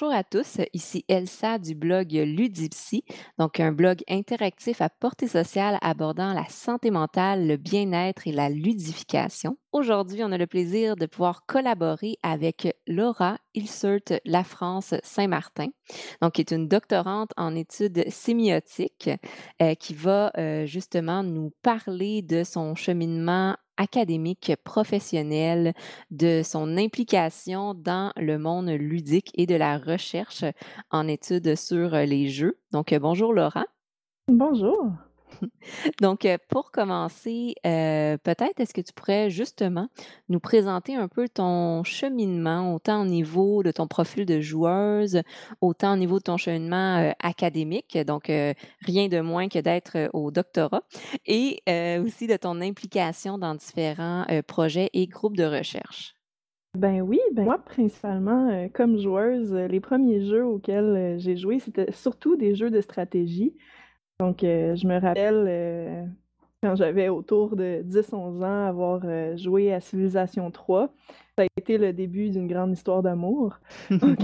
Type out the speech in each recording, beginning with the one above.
bonjour à tous. Ici Elsa du blog Ludipsy, donc un blog interactif à portée sociale abordant la santé mentale, le bien-être et la ludification. Aujourd'hui, on a le plaisir de pouvoir collaborer avec Laura Ilsert La France Saint-Martin, donc qui est une doctorante en études sémiotiques euh, qui va euh, justement nous parler de son cheminement académique, professionnel, de son implication dans le monde ludique et de la recherche en études sur les jeux. Donc, bonjour Laura. Bonjour. Donc, euh, pour commencer, euh, peut-être est-ce que tu pourrais justement nous présenter un peu ton cheminement, autant au niveau de ton profil de joueuse, autant au niveau de ton cheminement euh, académique, donc rien de moins que d'être au doctorat, et aussi de ton implication dans différents projets et groupes de recherche? Ben oui, ben moi principalement comme joueuse, les premiers jeux auxquels j'ai joué, c'était surtout des jeux de stratégie. Donc, euh, je me rappelle euh, quand j'avais autour de 10-11 ans avoir euh, joué à Civilisation 3. Ça a été le début d'une grande histoire d'amour. Donc,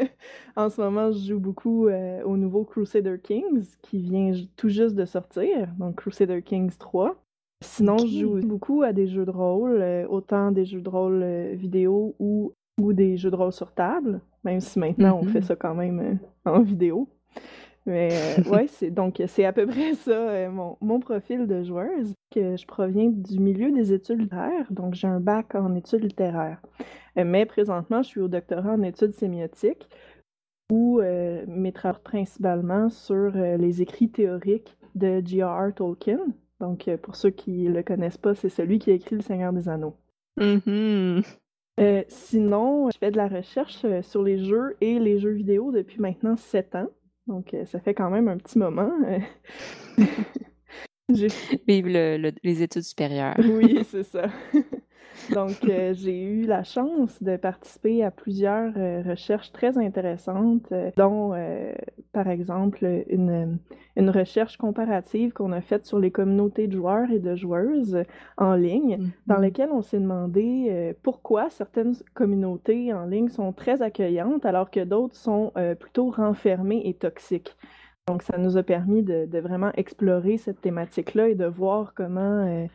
en ce moment, je joue beaucoup au nouveau Crusader Kings qui vient tout juste de sortir, donc Crusader Kings 3. Sinon, je joue beaucoup à des jeux de rôle, autant des jeux de rôle vidéo ou, ou des jeux de rôle sur table, même si maintenant on fait mm-hmm. ça quand même en vidéo. Mais euh, ouais, c'est donc c'est à peu près ça euh, mon, mon, profil de joueuse. Que je proviens du milieu des études littéraires, donc j'ai un bac en études littéraires. Euh, mais présentement, je suis au doctorat en études sémiotiques où mes travaux principalement sur les écrits théoriques de J.R.R. Tolkien. Donc pour ceux qui le connaissent pas, c'est celui qui a écrit Le Seigneur des Anneaux. Mm-hmm. sinon, je fais de la recherche sur les jeux et les jeux vidéo depuis maintenant sept ans. Donc, euh, ça fait quand même un petit moment. Euh. Vive les études supérieures. oui, c'est ça. Donc, euh, j'ai eu la chance de participer à plusieurs recherches très intéressantes, dont, par exemple, une, une recherche comparative qu'on a faite sur les communautés de joueurs et de joueuses en ligne, dans mm-hmm. laquelle on s'est demandé pourquoi certaines communautés en ligne sont très accueillantes alors que d'autres sont plutôt renfermées et toxiques. Donc, ça nous a permis de, de vraiment explorer cette thématique-là et de voir comment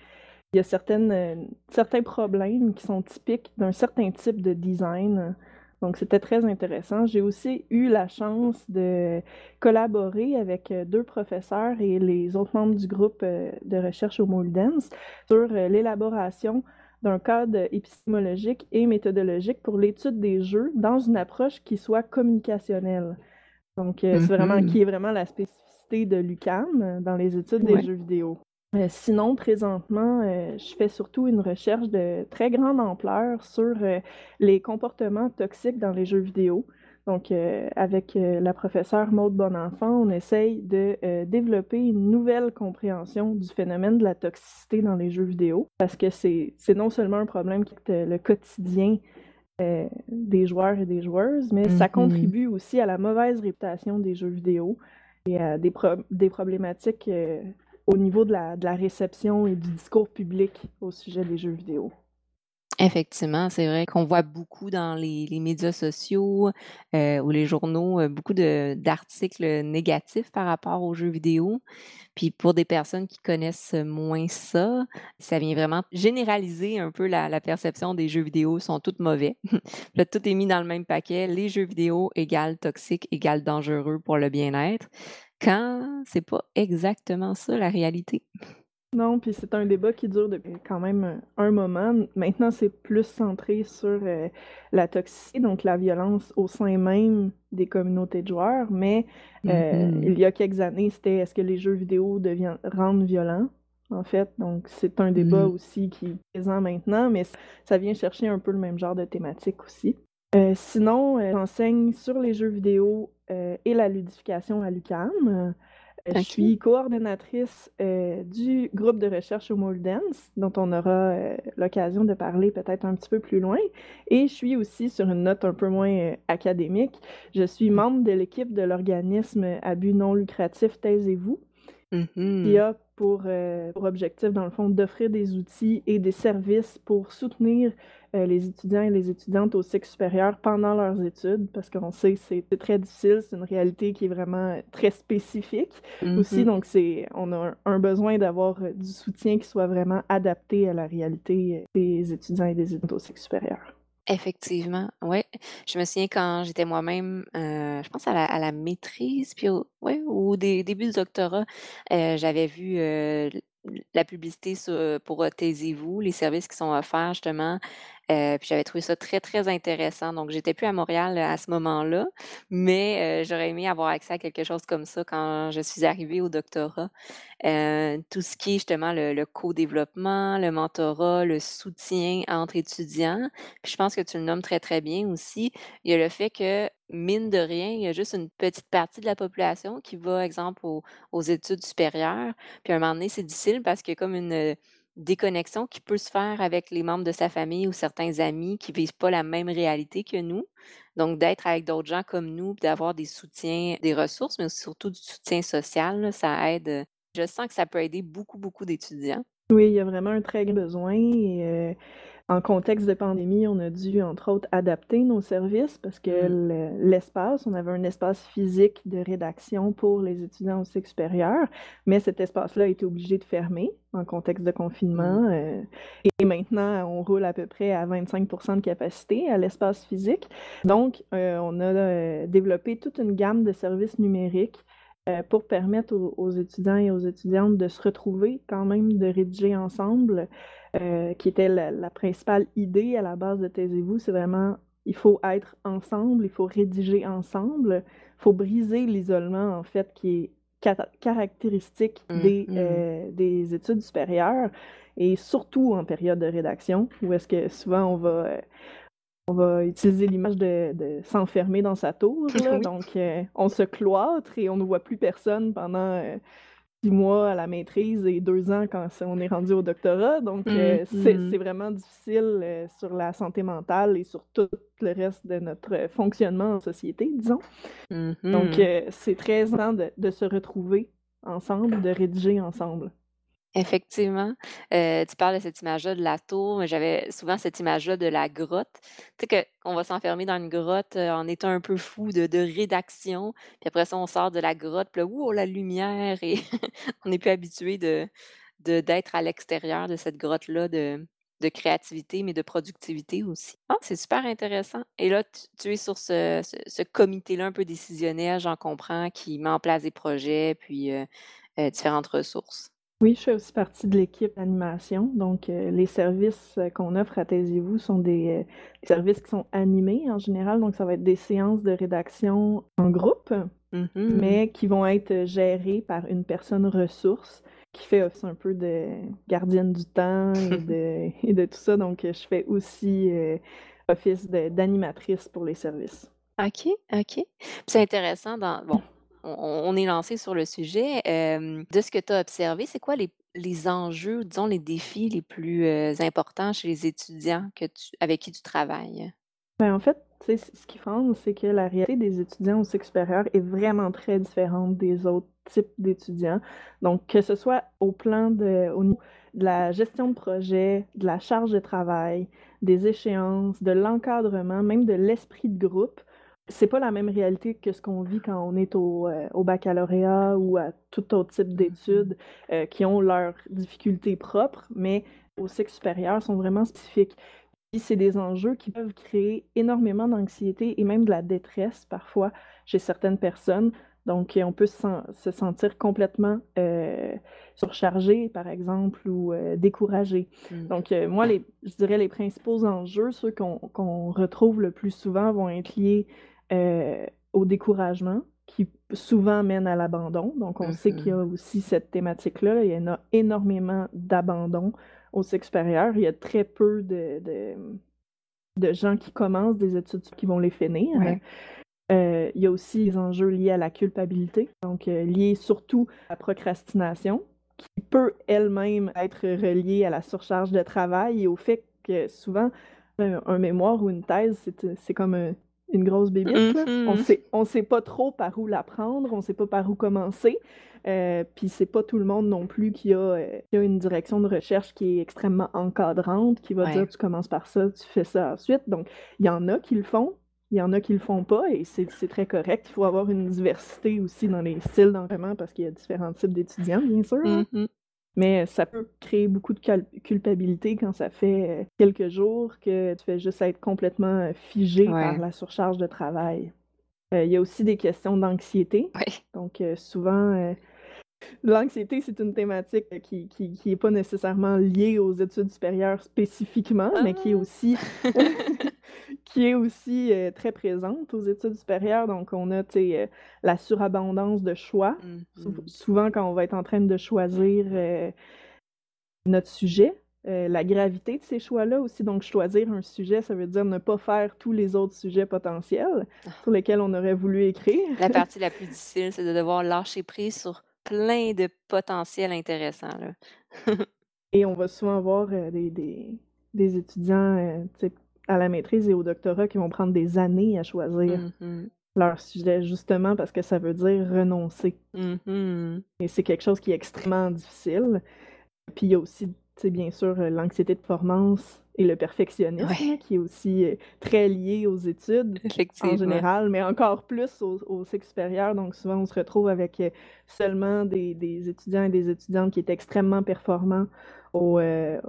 y a certaines, euh, certains problèmes qui sont typiques d'un certain type de design. Donc, c'était très intéressant. J'ai aussi eu la chance de collaborer avec euh, deux professeurs et les autres membres du groupe euh, de recherche au Moldens sur l'élaboration d'un cadre épistémologique et méthodologique pour l'étude des jeux dans une approche qui soit communicationnelle. Donc, c'est vraiment, mm-hmm. qui est vraiment la spécificité de l'UCAM dans les études des jeux vidéo. Euh, sinon, présentement, euh, je fais surtout une recherche de très grande ampleur sur euh, les comportements toxiques dans les jeux vidéo. Donc, avec la professeure Maude Bonenfant, on essaye de développer une nouvelle compréhension du phénomène de la toxicité dans les jeux vidéo, parce que c'est non seulement un problème qui est le quotidien des joueurs et des joueuses, mais ça mm-hmm. contribue aussi à la mauvaise réputation des jeux vidéo et à des, des problématiques au niveau de la, réception et du discours public au sujet des jeux vidéo. Effectivement, c'est vrai qu'on voit beaucoup dans les, médias sociaux euh, ou les journaux euh, beaucoup d'articles négatifs par rapport aux jeux vidéo. Puis pour des personnes qui connaissent moins ça, ça vient vraiment généraliser un peu la, la perception des jeux vidéo sont toutes mauvais. Là, tout est mis dans le même paquet. Les jeux vidéo égale toxique égale dangereux pour le bien-être quand c'est pas exactement ça la réalité? Non, puis c'est un débat qui dure depuis quand même un moment. Maintenant, c'est plus centré sur euh, la toxicité, donc la violence au sein même des communautés de joueurs. Mais euh, mm-hmm. il y a quelques années, c'était est-ce que les jeux vidéo deviennent, rendent violents, en fait? Donc c'est un débat mm. aussi qui est présent maintenant, mais ça vient chercher un peu le même genre de thématique aussi. Euh, sinon, j'enseigne sur les jeux vidéo euh, et la ludification à l'UQAM. Euh, je suis coordonnatrice euh, du groupe de recherche au Dance, dont on aura l'occasion de parler peut-être un petit peu plus loin. Et je suis aussi, sur une note un peu moins académique, je suis membre de l'équipe de l'organisme à but non lucratif Taisez-vous, qui Mmh a pour, heu, pour objectif, dans le fond, d'offrir des outils et des services pour soutenir, heu, les étudiants et les étudiantes au cycle supérieur pendant leurs études. Parce qu'on sait que c'est très difficile, c'est une réalité qui est vraiment, heu, très spécifique aussi. Mmh Donc c'est on a un un besoin d'avoir, du soutien qui soit vraiment adapté à la réalité, des étudiants et des étudiantes au cycle supérieur. Effectivement, ouais. Je me souviens quand j'étais moi-même, heu, je pense à la maîtrise, puis au ouais, au dé début du doctorat, heu, j'avais vu, heu, l la publicité pour, Taisez-vous, les services qui sont offerts justement, heu, puis j'avais trouvé ça très, très intéressant. Donc j'étais plus à Montréal, heu, à ce moment-là, mais, heu, j'aurais aimé avoir accès à quelque chose comme ça quand je suis arrivée au doctorat. Tout ce qui est justement le co-développement, le mentorat, le soutien entre étudiants. Puis je pense que tu le nommes très, très bien aussi. Il y a le fait que, mine de rien, il y a juste une petite partie de la population qui va, exemple, aux aux études supérieures. Puis à un moment donné, c'est difficile parce qu'il y a comme une, déconnexion qui peut se faire avec les membres de sa famille ou certains amis qui vivent pas la même réalité que nous. Donc d'être avec d'autres gens comme nous, d'avoir des soutiens, des ressources, mais surtout du soutien social, ça aide, heu je sens que ça peut aider beaucoup, beaucoup d'étudiants. Oui, il y a vraiment un très grand besoin heu, en contexte de pandémie, on a dû, entre autres, adapter nos services parce que Mmh. le l'espace on avait un espace physique de rédaction pour les étudiants au cycle supérieur, mais cet espace-là a été obligé de fermer en contexte de confinement, heu et maintenant, on roule à peu près à 25% de capacité à l'espace physique. Donc, heu, on a, heu, développé toute une gamme de services numériques, pour permettre aux aux étudiants et aux étudiantes de se retrouver quand même, de rédiger ensemble, heu, qui était la la principale idée à la base de Taisez-vous. C'est vraiment, il faut être ensemble, il faut rédiger ensemble, il faut briser l'isolement en fait qui est caractéristique Mmh des, mh. heu, des études supérieures et surtout en période de rédaction où est-ce que souvent on va, on va utiliser l'image de de s'enfermer dans sa tour là, Oui. donc on se cloître et on ne voit plus personne pendant, 6 mois à la maîtrise et 2 ans quand on est rendu au doctorat. Donc heu, c'est mh. c'est vraiment difficile, heu, sur la santé mentale et sur tout le reste de notre fonctionnement en société, disons. Mmh Donc c'est très de de se retrouver ensemble, de rédiger ensemble. Effectivement, heu, tu parles de cette image-là de la tour, mais j'avais souvent cette image-là de la grotte. Tu sais qu'on va s'enfermer dans une grotte, heu, en étant un peu fou de rédaction, puis après ça, on sort de la grotte, puis là, ouh, la lumière et on n'est plus habitué de d'être à l'extérieur de cette grotte-là de de créativité, mais de productivité aussi. Ah, c'est super intéressant et là, tu es sur ce comité-là un peu décisionnel, j'en comprends, qui met en place des projets, puis, heu, différentes ressources. Oui, je fais aussi partie de l'équipe d'animation, donc heu, les services, heu, qu'on offre à Taisez-vous sont des, heu, des services qui sont animés en général, donc ça va être des séances de rédaction en groupe, Mmh mh. mais qui vont être gérées par une personne ressource qui fait office un peu de gardienne du temps et de et de tout ça, donc je fais aussi, office d'animatrice pour les services. OK, OK. C'est intéressant dans bon, on est lancé sur le sujet, de ce que tu as observé, c'est quoi les les enjeux, disons les défis les plus, heu, importants chez les étudiants que tu avec qui tu travailles? Ben, en fait, ce qui fonde, c'est que la réalité des étudiants au cycle supérieur est vraiment très différente des autres types d'étudiants. Donc, que ce soit au plan de la gestion de projet, de la charge de travail, des échéances, de l'encadrement, même de l'esprit de groupe, c'est pas la même réalité que ce qu'on vit quand on est au, au baccalauréat ou à tout autre type Mmh mh. d'études, heu, qui ont leurs difficultés propres, mais au cycle supérieur sont vraiment spécifiques. Puis c'est des enjeux qui peuvent créer énormément d'anxiété et même de la détresse parfois chez certaines personnes. Donc, on peut se sen se sentir complètement, heu, surchargé par exemple ou, découragé. Mmh. Donc, moi les je dirais les principaux enjeux, ceux qu'on qu'on retrouve le plus souvent vont être liés, heu, au découragement qui souvent mène à l'abandon. Donc on sait qu'il y mh. a aussi cette thématique-là. Il y en a énormément d'abandon au cycle supérieur. Il y a très peu de de, de gens qui commencent des études qui vont les finir. Ouais. Heu, il y a aussi les enjeux liés à la culpabilité, donc heu, liés surtout à la procrastination, qui peut elle-même être reliée à la surcharge de travail et au fait que souvent, un mémoire ou une thèse, c'est comme un une grosse bébite. On Mmh sait on sait pas trop par où la prendre, on sait pas par où commencer, heu, puis c'est pas tout le monde non plus qui a, heu, qui a une direction de recherche qui est extrêmement encadrante, qui va dire. «Tu commences par ça, tu fais ça ensuite». Donc il y en a qui le font, il y en a qui le font pas et c'est très correct. Il faut avoir une diversité aussi dans les styles d'encadrement parce qu'il y a différents types d'étudiants, bien sûr. Mais ça peut créer beaucoup de culpabilité quand ça fait, heu, quelques jours que tu fais juste être complètement, heu, figé par la surcharge de travail. Heu, il y a aussi des questions d'anxiété. Ouais. Donc souvent, l'anxiété, c'est une thématique, qui qui qui est pas nécessairement liée aux études supérieures spécifiquement, mais qui est Ah! aussi qui est aussi, heu, très présente aux études supérieures. Donc on a, heu, la surabondance de choix. Mmh mh. souvent quand on va être en train de choisir, notre sujet, la gravité de ces choix-là aussi. Donc choisir un sujet, ça veut dire ne pas faire tous les autres sujets potentiels Ah. sur lesquels on aurait voulu écrire. La partie la plus difficile, c'est de devoir lâcher prise sur plein de potentiels intéressants, là. Et on va souvent avoir, heu, des des des étudiants, sais, à la maîtrise et au doctorat qui vont prendre des années à choisir Mmh mh. leur sujet, justement parce que ça veut dire renoncer. Mmh mh. Et c'est quelque chose qui est extrêmement difficile. Puis il y a aussi, bien sûr, heu, l'anxiété de performance et le perfectionnisme Ouais. qui est aussi, heu, très lié aux études en général, mais encore plus au au cycle supérieur. Donc souvent, on se retrouve avec, heu, seulement des des étudiants et des étudiantes qui étaient extrêmement performants au,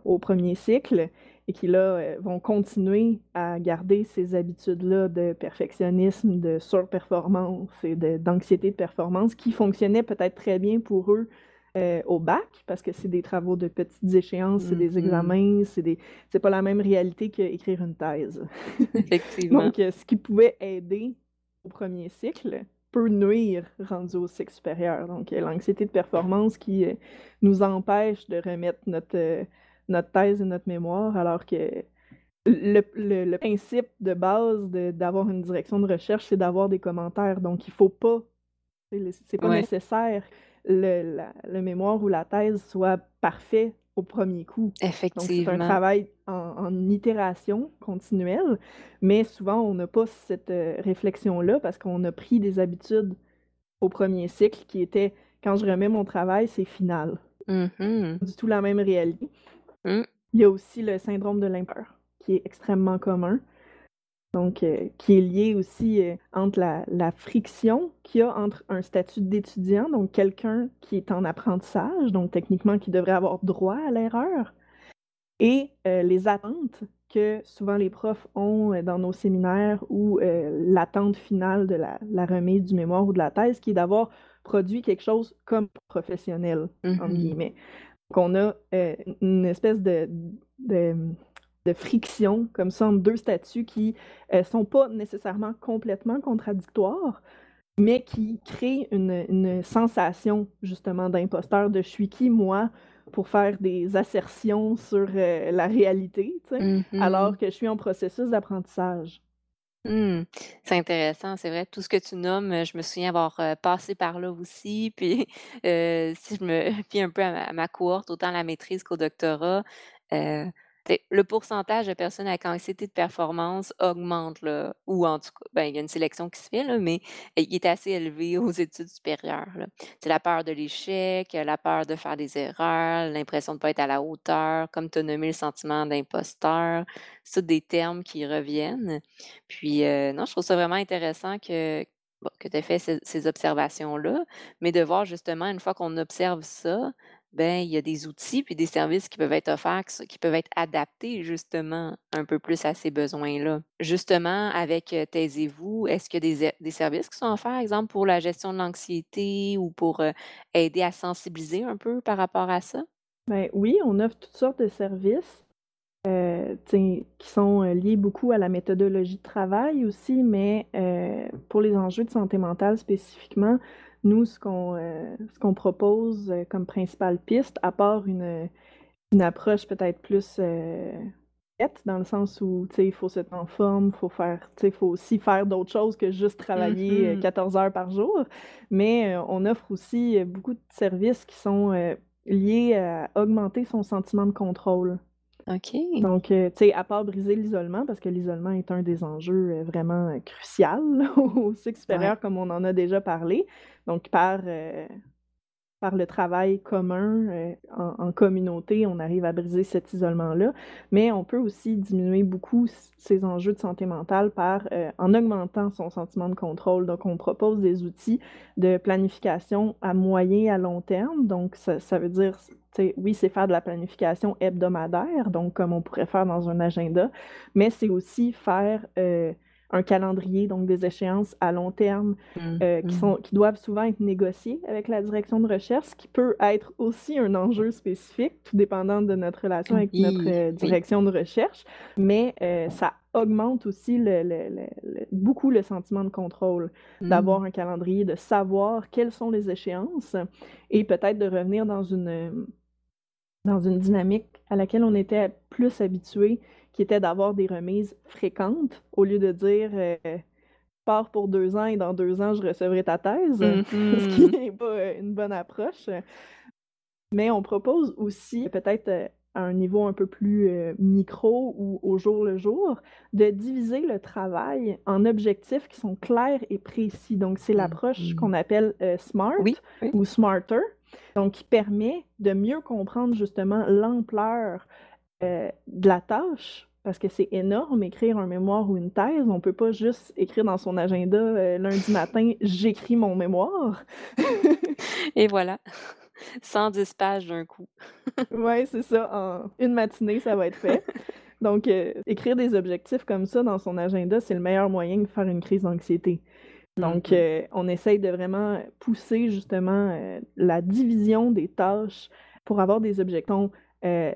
au 1er cycle et qui là, vont continuer à garder ces habitudes-là de perfectionnisme, de surperformance et de d'anxiété de performance qui fonctionnaient peut-être très bien pour eux, heu, au bac parce que c'est des travaux de petites échéances, c'est des mh. examens, c'est des c'est pas la même réalité qu'écrire une thèse. Effectivement. Donc heu, ce qui pouvait aider au 1er cycle peut nuire rendu au cycle supérieur. Donc heu, l'anxiété de performance qui, nous empêche de remettre notre, notre thèse et notre mémoire alors que le le le principe de base de d'avoir une direction de recherche, c'est d'avoir des commentaires. Donc il faut pas c'est pas Ouais. nécessaire le la le mémoire ou la thèse soit parfait au 1er coup. Donc c'est un Effectivement. travail en en itération continuelle, mais souvent on n'a pas cette, heu, réflexion-là parce qu'on a pris des habitudes au 1er cycle qui étaient: «Quand je remets mon travail, c'est final». Mmh mh. Du tout la même réalité. Mmh. Il y a aussi le syndrome de l'imposteur qui est extrêmement commun. Donc heu, qui est lié aussi, heu, entre la la friction qu'il y a entre un statut d'étudiant, donc quelqu'un qui est en apprentissage, donc techniquement qui devrait avoir droit à l'erreur et heu, les attentes que souvent les profs ont, dans nos séminaires ou l'attente finale de la la remise du mémoire ou de la thèse qui est d'avoir produit quelque chose comme «professionnel» Mmh entre mh. guillemets. Qu'on a, heu, u une espèce de de, de friction comme ça entre 2 statuts qui, heu, sont pas nécessairement complètement contradictoires, mais qui créent une une sensation justement d'imposteur, de: «Je suis qui moi pour faire des assertions sur, heu, la réalité?» tu sais? Mmh Alors que je suis en processus d'apprentissage. Mmh. C'est intéressant, c'est vrai, tout ce que tu nommes, je me souviens avoir, heu, passé par là aussi, puis, si je me fie un peu à ma à ma cohorte, autant à la maîtrise qu'au doctorat, le pourcentage de personnes avec anxiété de performance augmente, là, ou en tout cas, ben, il y a une sélection qui se fait, là, mais il est assez élevé aux études supérieures. C'est la peur de l'échec, la peur de faire des erreurs, l'impression de pas être à la hauteur, comme tu as nommé le sentiment d'imposteur, c'est des termes qui reviennent. Puis, heu, non, je trouve ça vraiment intéressant que, que tu aies fait ces observations-là, mais de voir justement une fois qu'on observe ça, ben, il y a des outils puis des services qui peuvent être offerts, qui peuvent être adaptés justement un peu plus à ces besoins-là. Justement avec, heu, Taisez-vous, est-ce qu'il y a des er des services qui sont offerts, exemple pour la gestion de l'anxiété ou pour, heu, aider à sensibiliser un peu par rapport à ça? Ben, oui, on offre toutes sortes de services, sais, qui sont, liés beaucoup à la méthodologie de travail aussi, mais, pour les enjeux de santé mentale spécifiquement, nous, ce qu'on, ce qu'on propose, heu, comme principale piste, à part une, une approche peut-être plus, heu, dans le sens où, il faut se tenir en forme, faut faire il faut aussi faire d'autres choses que juste travailler, heu, mh. 14 heures par jour. Mais, heu, on offre aussi, beaucoup de services qui sont, liés à augmenter son sentiment de contrôle. OK. Donc, heu, tu sais, à part briser l'isolement, parce que l'isolement est un des enjeux, heu, vraiment, heu, crucial au cycle Ouais. supérieur comme on en a déjà parlé. Donc par, heu, par le travail commun, en en communauté, on arrive à briser cet isolement-là. Mais on peut aussi diminuer beaucoup ces enjeux de santé mentale par, en augmentant son sentiment de contrôle. Donc on propose des outils de planification à moyen et à long terme. Donc ça ça veut dire, oui, c'est faire de la planification hebdomadaire, donc comme on pourrait faire dans un agenda, mais c'est aussi faire, heu, un calendrier, donc des échéances à long terme, Mmh heu, qui mh. sont qui doivent souvent être négociées avec la direction de recherche, ce qui peut être aussi un enjeu spécifique, tout dépendant de notre relation avec notre, oui. direction de recherche. Mais, ça augmente aussi le le le le beaucoup le sentiment de contrôle, Mmh. d'avoir un calendrier, de savoir quelles sont les échéances et peut-être de revenir dans une, dans une dynamique à laquelle on était plus habitués, qui était d'avoir des remises fréquentes au lieu de dire, heu: «Pars pour 2 ans et dans 2 ans, je recevrai ta thèse», Mmh ce qui mh. est pas, heu, une bonne approche. Mais on propose aussi, peut-être, heu, à un niveau un peu plus, heu, micro ou au jour le jour, de diviser le travail en objectifs qui sont clairs et précis. Donc c'est Mmh l'approche qu'on appelle, SMART Oui, oui. ou SMARTER, donc qui permet de mieux comprendre justement l'ampleur, heu, de la tâche, parce que c'est énorme écrire un mémoire ou une thèse. On peut pas juste écrire dans son agenda, heu, lundi matin: «J'écris mon mémoire». Et voilà, 110 pages d'un coup. Ouais, c'est ça, en une matinée, ça va être fait. Donc, heu, écrire des objectifs comme ça dans son agenda, c'est le meilleur moyen de faire une crise d'anxiété. Donc, mh. heu, on essaye de vraiment pousser justement, heu, la division des tâches pour avoir des objectons, heu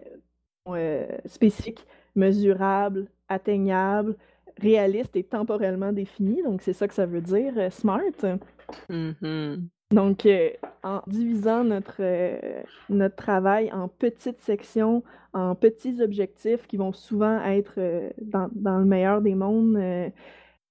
heu, spécifiques, mesurables, atteignables, réalistes et temporellement définis. Donc c'est ça que ça veut dire, SMART. Mmh mh. Donc, en divisant notre, notre travail en petites sections, en petits objectifs qui vont souvent être, dans dans le meilleur des mondes,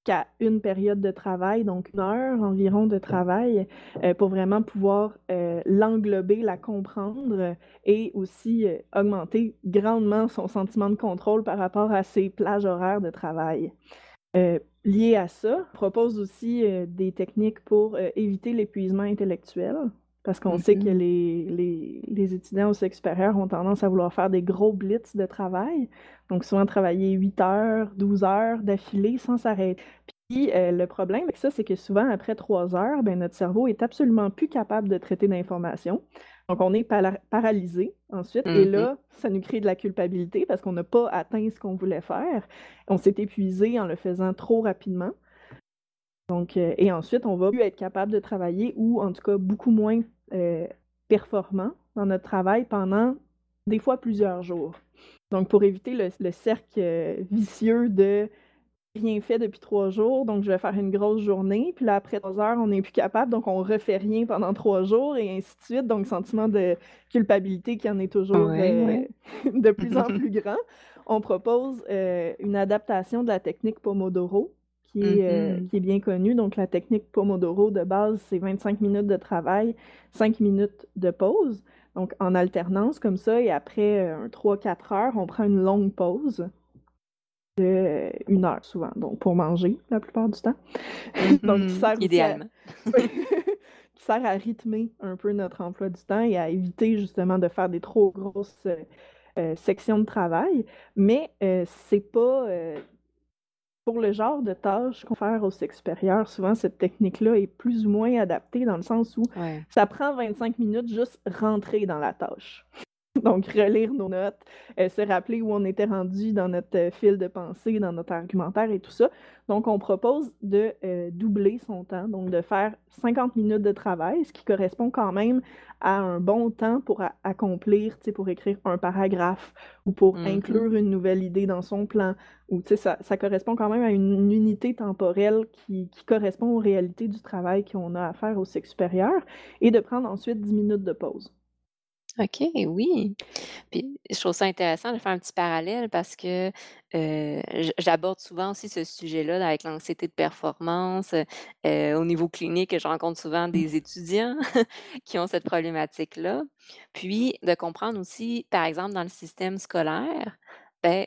qu'à une période de travail, donc 1 heure environ de travail, heu, pour vraiment pouvoir, heu, l'englober, la comprendre et aussi, heu, augmenter grandement son sentiment de contrôle par rapport à ses plages horaires de travail. Lié à ça, on propose aussi, des techniques pour, éviter l'épuisement intellectuel, parce qu'on sait que mh. les les les étudiants au cycle supérieur ont tendance à vouloir faire des gros blitz de travail, donc souvent travailler 8 heures, 12 heures d'affilée sans s'arrêter. Puis, heu, le problème avec ça, c'est que souvent après 3 heures, ben, notre cerveau est absolument plus capable de traiter d'informations. Donc on est pala paralysés ensuite et Mmh mh. là, ça nous crée de la culpabilité parce qu'on n'a pas atteint ce qu'on voulait faire. On s'est épuisés en le faisant trop rapidement. Donc, heu et ensuite, on va plus être capable de travailler ou en tout cas beaucoup moins, heu, performant dans notre travail pendant des fois plusieurs jours. Donc pour éviter le le cercle, heu, vicieux de rien fait depuis 3 jours, donc je vais faire une grosse journée, puis là après 3 heures, on n'est plus capable, donc on refait rien pendant 3 jours et ainsi de suite. Donc sentiment de culpabilité qui en est toujours, Ouais, heu, ouais. de plus en plus grand. On propose, une adaptation de la technique Pomodoro qui Mmh est, heu, mh. qui est bien connue. Donc la technique Pomodoro de base, c'est 25 minutes de travail, 5 minutes de pause, donc en alternance comme ça et après, heu, un 3-4 heures, on prend une longue pause de, 1 heure souvent, donc pour manger la plupart du temps. Donc qui sert à Idéalement. qui sert à rythmer un peu notre emploi du temps et à éviter justement de faire des trop grosses, heu, sections de travail. Mais, c'est pas, pour le genre de tâches qu'on va faire au cycle supérieur, souvent cette technique-là est plus ou moins adaptée dans le sens où Ouais. ça prend 25 minutes juste rentrer dans la tâche. Donc relire nos notes, heu, se rappeler où on était rendu dans notre, heu, fil de pensée, dans notre argumentaire et tout ça. Donc on propose de, heu, doubler son temps, donc de faire 50 minutes de travail, ce qui correspond quand même à un bon temps pour accomplir, tu sais, pour écrire un paragraphe ou pour Mmh mh. inclure une nouvelle idée dans son plan ou tu sais, ça ça correspond quand même à une unité temporelle qui qui correspond aux réalités du travail qu'on a à faire au cycle supérieur et de prendre ensuite 10 minutes de pause. OK, oui. Puis je trouve ça intéressant de faire un petit parallèle parce que, j'aborde souvent aussi ce sujet-là là, avec l'anxiété de performance, au niveau clinique, je rencontre souvent Mmh. des étudiants qui ont cette problématique-là. Puis de comprendre aussi, par exemple, dans le système scolaire, Ben,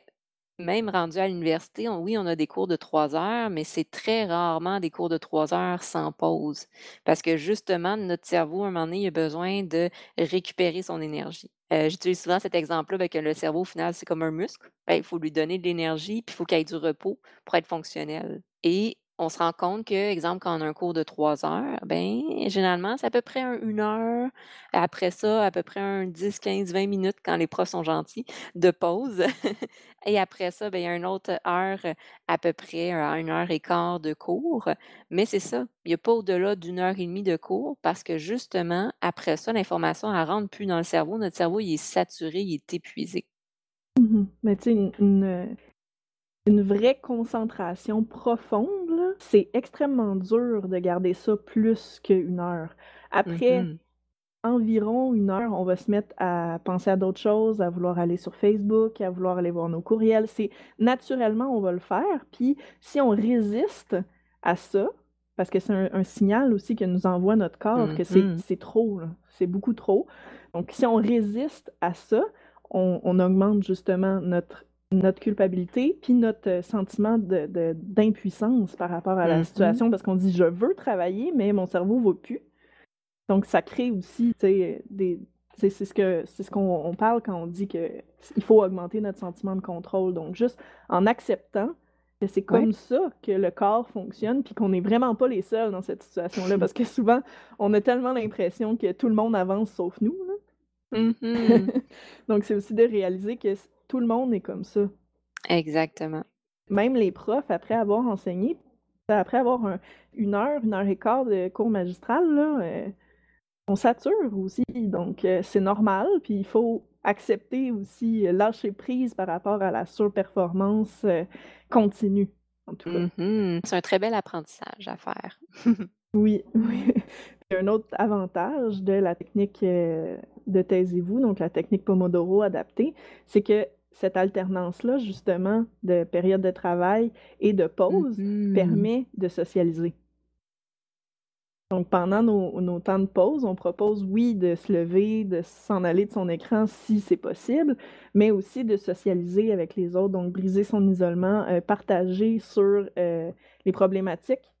même rendu à l'université, oui, on a des cours de 3 heures, mais c'est très rarement des cours de 3 heures sans pause. Parce que justement, notre cerveau, à un moment donné, il a besoin de récupérer son énergie. Heu, j'utilise souvent cet exemple-là, ben, que le cerveau, au final, c'est comme un muscle. Ben, il faut lui donner de l'énergie, puis il faut qu'il ait du repos pour être fonctionnel. Et on se rend compte que, exemple, quand on a un cours de 3 heures, ben, généralement, c'est à peu près un 1 heure. Après ça, à peu près un 10, 15, 20 minutes quand les profs sont gentils, de pause. Et après ça, ben, il y a une autre heure, à peu près, 1 heure et quart de cours. Mais c'est ça, il n'y a pas au-delà d'une heure et demie de cours parce que justement, après ça, l'information, elle rentre plus dans le cerveau. Notre cerveau, il est saturé, il est épuisé. Mmh Mais tu sais, une une, une vraie concentration profonde, c'est extrêmement dur de garder ça plus qu'une heure. Après Mmh environ une heure, on va se mettre à penser à d'autres choses, à vouloir aller sur Facebook, à vouloir aller voir nos courriels. C'est naturellement, on va le faire. Puis si on résiste à ça, parce que c'est un, un signal aussi que nous envoie notre corps que c'est Mmh c'est trop, c'est beaucoup trop. Donc si on résiste à ça, on, on augmente justement notre notre culpabilité, puis notre euh, sentiment de, de- d'impuissance par rapport à la Mmh situation, parce qu'on dit je veux travailler, mais mon cerveau ne va plus. Donc ça crée aussi, tu sais, des c'est ce que c'est ce qu'on on parle quand on dit que il faut augmenter notre sentiment de contrôle. Donc juste en acceptant que c'est Ouais. comme ça que le corps fonctionne, puis qu'on n'est vraiment pas les seuls dans cette situation-là, parce que souvent, on a tellement l'impression que tout le monde avance sauf nous, là. Mmh Donc c'est aussi de réaliser que tout le monde est comme ça. Exactement. Même les profs, après avoir enseigné, après avoir un 1 heure, 1 heure et quart de cours magistral, là, heu on sature aussi, donc heu, c'est normal, puis il faut accepter aussi, heu, lâcher prise par rapport à la surperformance, continue, en tout cas. Mmh C'est un très bel apprentissage à faire. Oui, oui. Puis un autre avantage de la technique, de taisez-vous, donc la technique Pomodoro adaptée, c'est que cette alternance-là, justement, de période de travail et de pause Mmh permet de socialiser. Donc pendant nos nos temps de pause, on propose, oui, de se lever, de s'en aller de son écran si c'est possible, mais aussi de socialiser avec les autres, donc briser son isolement, heu, partager sur, heu, les problématiques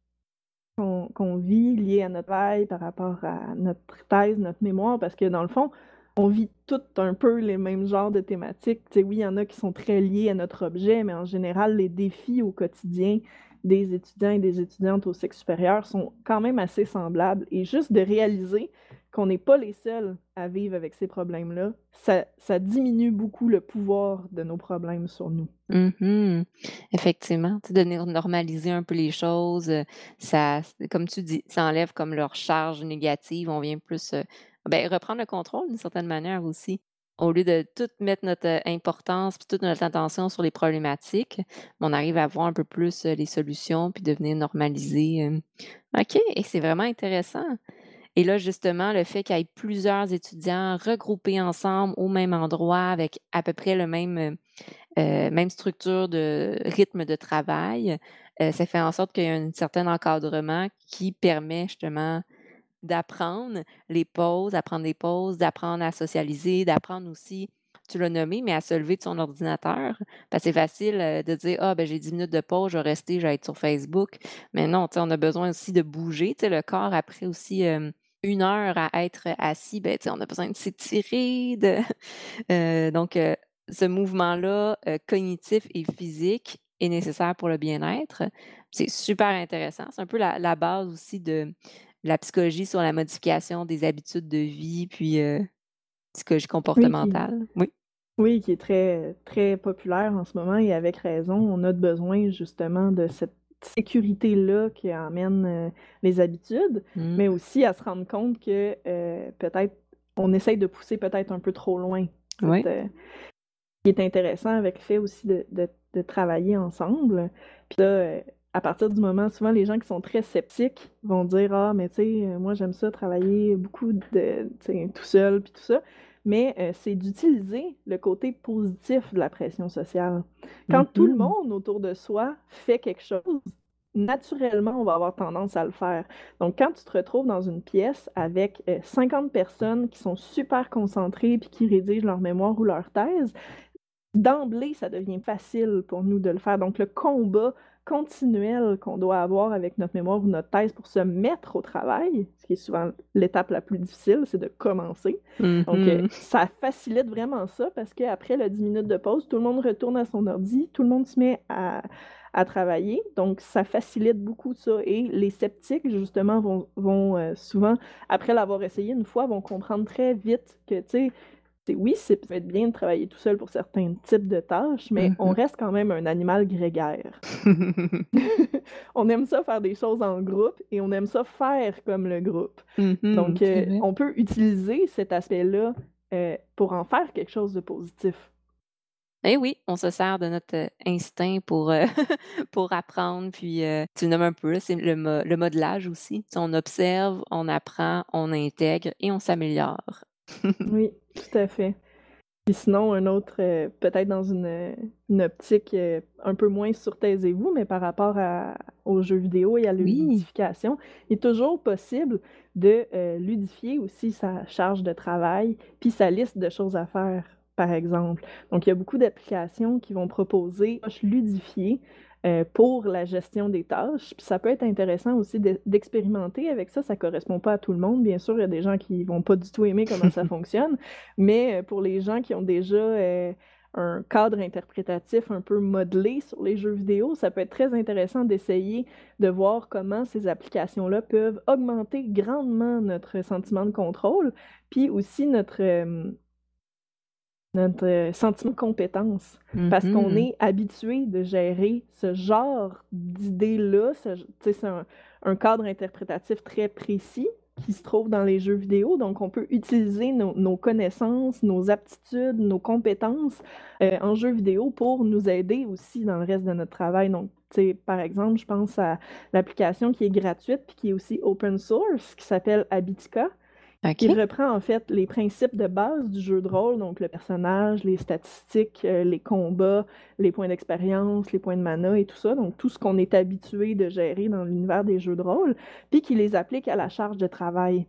qu'on vit liées à notre travail par rapport à notre thèse, notre mémoire, parce que dans le fond, on vit toutes un peu les mêmes genres de thématiques. Oui, il y en a qui sont très liés à notre objet, mais en général, les défis au quotidien des étudiants et des étudiantes au cycle supérieur sont quand même assez semblables. Et juste de réaliser qu'on n'est pas les seuls à vivre avec ces problèmes-là, ça, ça diminue beaucoup le pouvoir de nos problèmes sur nous. Mmh Effectivement, de normaliser un peu les choses, heu, ça comme tu dis, ça enlève comme leur charge négative. On vient plus, heu, ben, reprendre le contrôle d'une certaine manière aussi. Au lieu de tout mettre notre, heu, importance puis toute notre attention sur les problématiques, on arrive à voir un peu plus, heu, les solutions puis de venir normaliser, hem. OK et c'est vraiment intéressant. Et là, justement, le fait qu'il y ait plusieurs étudiants regroupés ensemble au même endroit avec à peu près le même, même structure de rythme de travail, ça fait en sorte qu'il y a un certain encadrement qui permet justement d'apprendre les pauses, d'apprendre des pauses, d'apprendre à socialiser, d'apprendre aussi, tu l'as nommé, mais à se lever de son ordinateur. Parce que c'est facile, heu, de dire: «Ah ben j'ai 10 minutes de pause, je vais rester, je vais être sur Facebook». Mais non, on a besoin aussi de bouger. Le corps après aussi, 1 heure à être assis, ben, on a besoin de s'étirer, de Heu, donc heu, ce mouvement-là, cognitif et physique est nécessaire pour le bien-être. C'est super intéressant. C'est un peu la base aussi de la psychologie sur la modification des habitudes de vie, puis, heu, psychologie Oui, qui comportementale. Oui. Oui, qui est très très populaire en ce moment et avec raison. On a besoin justement de cette sécurité-là qui amène, heu, les habitudes, Mmh. mais aussi à se rendre compte que, heu, peut-être on essaye de pousser peut-être un peu trop loin Oui. heu qui est intéressant avec le fait aussi de de de travailler ensemble. Puis là, heu, à partir du moment souvent les gens qui sont très sceptiques vont dire: «Ah mais tu sais, heu, moi j'aime ça travailler beaucoup de tout seul puis tout ça». Mais, heu, c'est d'utiliser le côté positif de la pression sociale. Quand tout le Mmh monde autour de soi fait quelque chose, naturellement, on va avoir tendance à le faire. Donc quand tu te retrouves dans une pièce avec, heu, 50 personnes qui sont super concentrées puis qui rédigent leur mémoire ou leur thèse, d'emblée, ça devient facile pour nous de le faire. Donc, le combat continuel qu'on doit avoir avec notre mémoire ou notre thèse pour se mettre au travail, ce qui est souvent l'étape la plus difficile, c'est de commencer. Donc, euh, ça facilite vraiment ça parce qu'après le 10 minutes de pause, tout le monde retourne à son ordi, tout le monde se met à, à travailler. Donc, ça facilite beaucoup ça. Et les sceptiques, justement, vont, vont euh, souvent, après l'avoir essayé une fois, vont comprendre très vite que, tu sais, oui, c'est peut être bien de travailler tout seul pour certains types de tâches, mais on Mhm. reste quand même un animal grégaire. on aime ça faire des choses en groupe et on aime ça faire comme le groupe. Mhm, Donc, euh, on peut utiliser cet aspect-là euh, pour en faire quelque chose de positif. Eh oui, on se sert de notre euh, instinct pour, euh, pour apprendre. Puis, euh, tu le nommes un peu, là, c'est le, mo- le modelage aussi. On observe, on apprend, on intègre et on s'améliore. Oui, tout à fait. Puis sinon, un autre, euh, peut-être dans une, une optique euh, un peu moins sur taisez-vous, mais par rapport à- aux jeux vidéo et à la Oui. il est toujours possible de euh, ludifier aussi sa charge de travail, puis sa liste de choses à faire, par exemple. Donc, il y a beaucoup d'applications qui vont proposer tâches ludifiées euh, pour la gestion des tâches. Puis ça peut être intéressant aussi de- d'expérimenter avec ça. Ça correspond pas à tout le monde. Bien sûr, il y a des gens qui vont pas du tout aimer comment ça fonctionne, mais euh, pour les gens qui ont déjà euh, un cadre interprétatif un peu modelé sur les jeux vidéo, ça peut être très intéressant d'essayer de voir comment ces applications-là peuvent augmenter grandement notre sentiment de contrôle, puis aussi notre, euh, notre euh, sentiment de compétence. Parce qu'on est habitué de gérer ce genre d'idées-là. ce- C'est un, un cadre interprétatif très précis qui se trouve dans les jeux vidéo. Donc, on peut utiliser nos, nos connaissances, nos aptitudes, nos compétences euh, en jeux vidéo pour nous aider aussi dans le reste de notre travail. Donc, par exemple, je pense à l'application qui est gratuite puis qui est aussi open source, qui s'appelle Habitica Qui reprend en fait les principes de base du jeu de rôle, donc le personnage, les statistiques, euh, les combats, les points d'expérience, les points de mana et tout ça, donc tout ce qu'on est habitué de gérer dans l'univers des jeux de rôle, puis qui les applique à la charge de travail.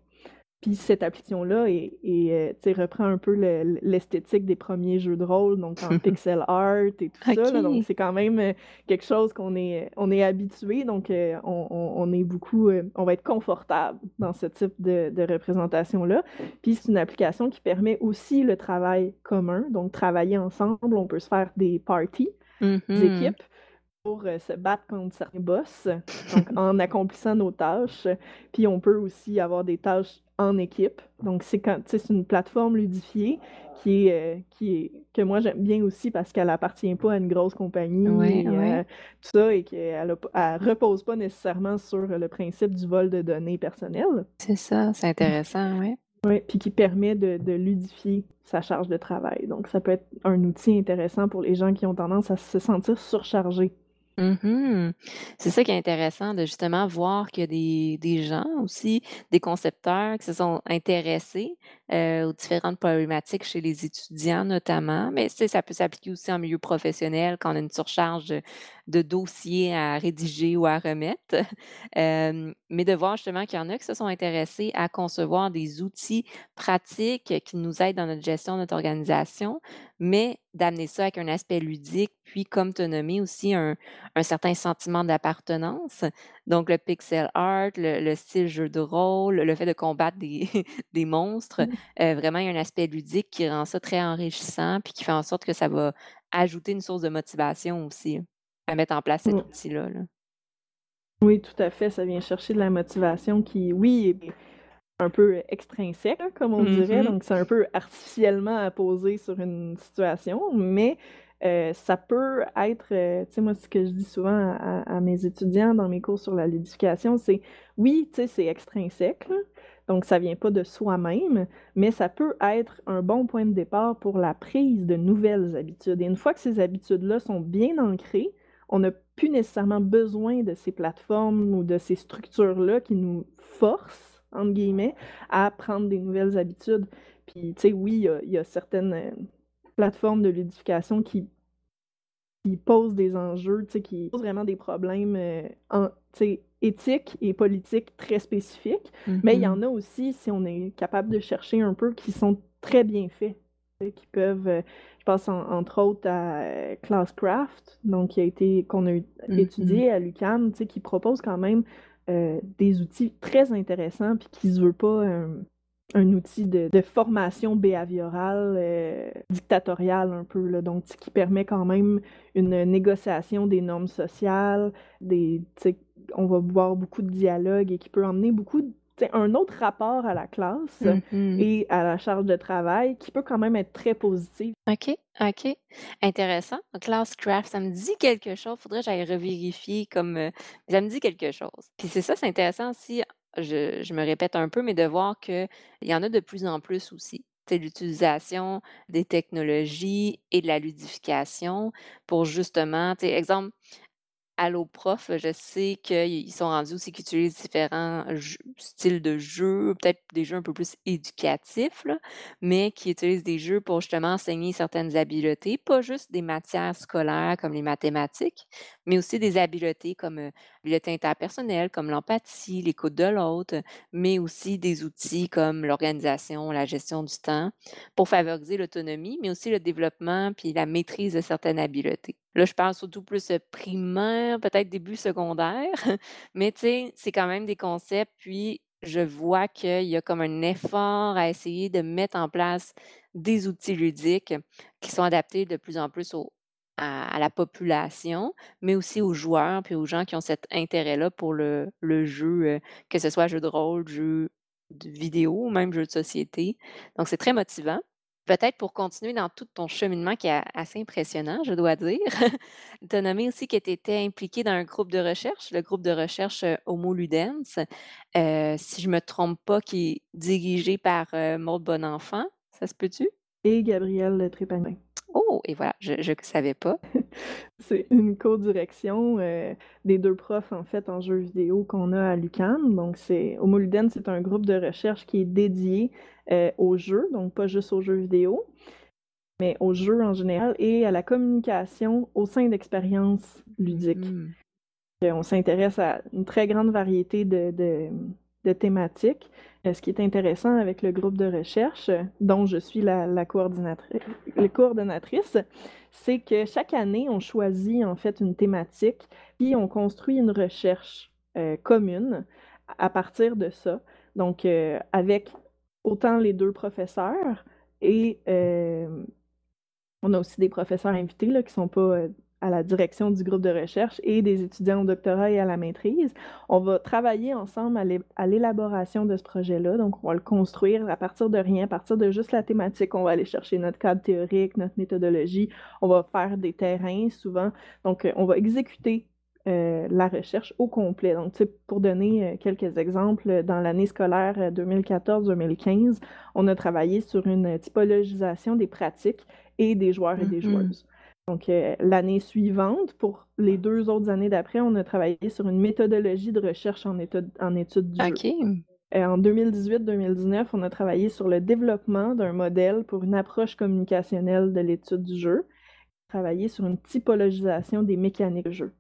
Puis cette application-là est, est, euh, reprend un peu le- l'esthétique des premiers jeux de rôle, donc en pixel art et tout ça. là. donc c'est quand même euh, quelque chose qu'on est, on est habitué, donc euh, on, on- on est beaucoup, euh, on va être confortable dans ce type de, de représentation-là. Puis c'est une application qui permet aussi le travail commun, donc travailler ensemble, on peut se faire des parties, des Mhm. équipes pour euh, se battre contre certains boss, donc en accomplissant nos tâches. Puis on peut aussi avoir des tâches en équipe. Donc c'est quand, c'est une plateforme ludifiée qui est, euh, qui est que moi j'aime bien aussi parce qu'elle appartient pas à une grosse compagnie Ouais, et ouais. euh, tout ça et qu'elle elle repose pas nécessairement sur le principe du vol de données personnelles. C'est ça, c'est intéressant, ouais. Oui, puis qui permet de, de ludifier sa charge de travail. Donc, ça peut être un outil intéressant pour les gens qui ont tendance à se sentir surchargés. Mhm. C'est ça qui est intéressant de justement voir qu'il y a des, des gens aussi, des concepteurs qui se sont intéressés euh, aux différentes problématiques chez les étudiants notamment, mais ça peut s'appliquer aussi en milieu professionnel quand on a une surcharge de, dossiers à rédiger ou à remettre. Euh, mais de voir justement qu'il y en a qui se sont intéressés à concevoir des outils pratiques qui nous aident dans notre gestion notre organisation, mais d'amener ça avec un aspect ludique, puis comme tu as nommé aussi un certain sentiment d'appartenance. Donc, le pixel art, le, le style jeu de rôle, le fait de combattre des, des monstres, Mm. euh, vraiment, il y a un aspect ludique qui rend ça très enrichissant, puis qui fait en sorte que ça va ajouter une source de motivation aussi à mettre en place cet Mm. outil-là. là. Oui, tout à fait. Ça vient chercher de la motivation qui, oui, est un peu extrinsèque, hein, comme on dirait. Mhm. Donc, c'est un peu artificiellement apposé sur une situation, mais euh, ça peut être, euh, tu sais, moi, ce que je dis souvent à, mes étudiants dans mes cours sur la ludification, c'est oui, tu sais, c'est extrinsèque, donc ça vient pas de soi-même, mais ça peut être un bon point de départ pour la prise de nouvelles habitudes. Et une fois que ces habitudes-là sont bien ancrées, on n'a plus nécessairement besoin de ces plateformes ou de ces structures-là qui nous forcent, entre guillemets, à prendre des nouvelles habitudes. Puis, tu sais, oui, il y a, il y a certaines euh, plateformes de ludification qui, qui posent des enjeux, qui posent vraiment des problèmes euh, en- éthiques et politiques très spécifiques. Mais il y Mhm. en a aussi, si on est capable de chercher un peu, qui sont très bien faits. qui peuvent, euh, je pense entre autres à euh, Classcraft, donc qui a été qu'on a Mmh étudié à l'UQAM, qui propose quand même euh, des outils très intéressants, puis qui se veut pas un, outil de, formation behaviorale dictatoriale un peu, là, donc qui permet quand même une négociation des normes sociales, des, on va voir beaucoup de dialogue et qui peut emmener beaucoup de un autre rapport à la classe mmh et à la charge de travail qui peut quand même être très positif. OK, OK. Intéressant. Classcraft, ça me dit quelque chose. Faudrait que j'aille revérifier comme, euh, ça me dit quelque chose. Puis c'est ça, c'est intéressant aussi, je me répète un peu, mais de voir qu'il y en a de plus en plus aussi. C'est l'utilisation des technologies et de la ludification pour justement, exemple Allo Prof, je sais qu'ils sont rendus aussi qu'ils utilisent différents styles de jeux, peut-être des jeux un peu plus éducatifs, mais qui utilisent des jeux pour justement enseigner certaines habiletés, pas juste des matières scolaires comme les mathématiques, mais aussi des habiletés comme euh, l'habileté interpersonnelle, comme l'empathie, l'écoute de l'autre, mais aussi des outils comme l'organisation, la gestion du temps, pour favoriser l'autonomie, mais aussi le développement puis la maîtrise de certaines habiletés. Là, je parle surtout plus primaire, peut-être début secondaire, mais tu sais, c'est quand même des concepts. Puis, je vois qu'il y a comme un effort à essayer de mettre en place des outils ludiques qui sont adaptés de plus en plus à, la population, mais aussi aux joueurs, puis aux gens qui ont cet intérêt-là pour le, le jeu, que ce soit jeu de rôle, jeu de vidéo, ou même jeu de société. Donc, c'est très motivant. Peut-être pour continuer dans tout ton cheminement qui est assez impressionnant, je dois dire. tu as nommé aussi que tu étais impliqué dans un groupe de recherche, le groupe de recherche euh, Homo Ludens, euh, si je ne me trompe pas, qui est dirigé par euh, Maud Bonenfant. Ça se peut-tu? Et Gabrielle Trépagnin. Oh, et voilà, je ne savais pas. C'est une co-direction euh, des deux profs, en fait, en jeux vidéo qu'on a à l'UQAM. Donc, c'est Homoluden, c'est un groupe de recherche qui est dédié euh, aux jeux, donc pas juste aux jeux vidéo, mais aux jeux en général et à la communication au sein d'expériences ludiques. Mmh. On s'intéresse à une très grande variété de, de thématiques. Euh, ce qui est intéressant avec le groupe de recherche, dont je suis la, coordonnatrice, c'est que chaque année, on choisit en fait une thématique, puis on construit une recherche euh, commune à partir de ça. Donc, euh, avec autant les deux professeurs et on a aussi des professeurs invités là, qui ne sont pas à la direction du groupe de recherche et des étudiants au doctorat et à la maîtrise. On va travailler ensemble à l'élaboration de ce projet-là. Donc, on va le construire à partir de rien, à partir de juste la thématique. On va aller chercher notre cadre théorique, notre méthodologie. On va faire des terrains souvent. Donc, euh, on va exécuter euh, la recherche au complet. Donc, pour donner euh, quelques exemples, dans l'année scolaire 2014-2015, on a travaillé sur une typologisation des pratiques et des joueurs et des mm-hmm. joueuses. Donc, euh, l'année suivante, pour les deux autres années d'après, on a travaillé sur une méthodologie de recherche en, étude, en études du OK. Euh, en 2018-2019, on a travaillé sur le développement d'un modèle pour une approche communicationnelle de l'étude du jeu, travaillé sur une typologisation des mécaniques de jeu.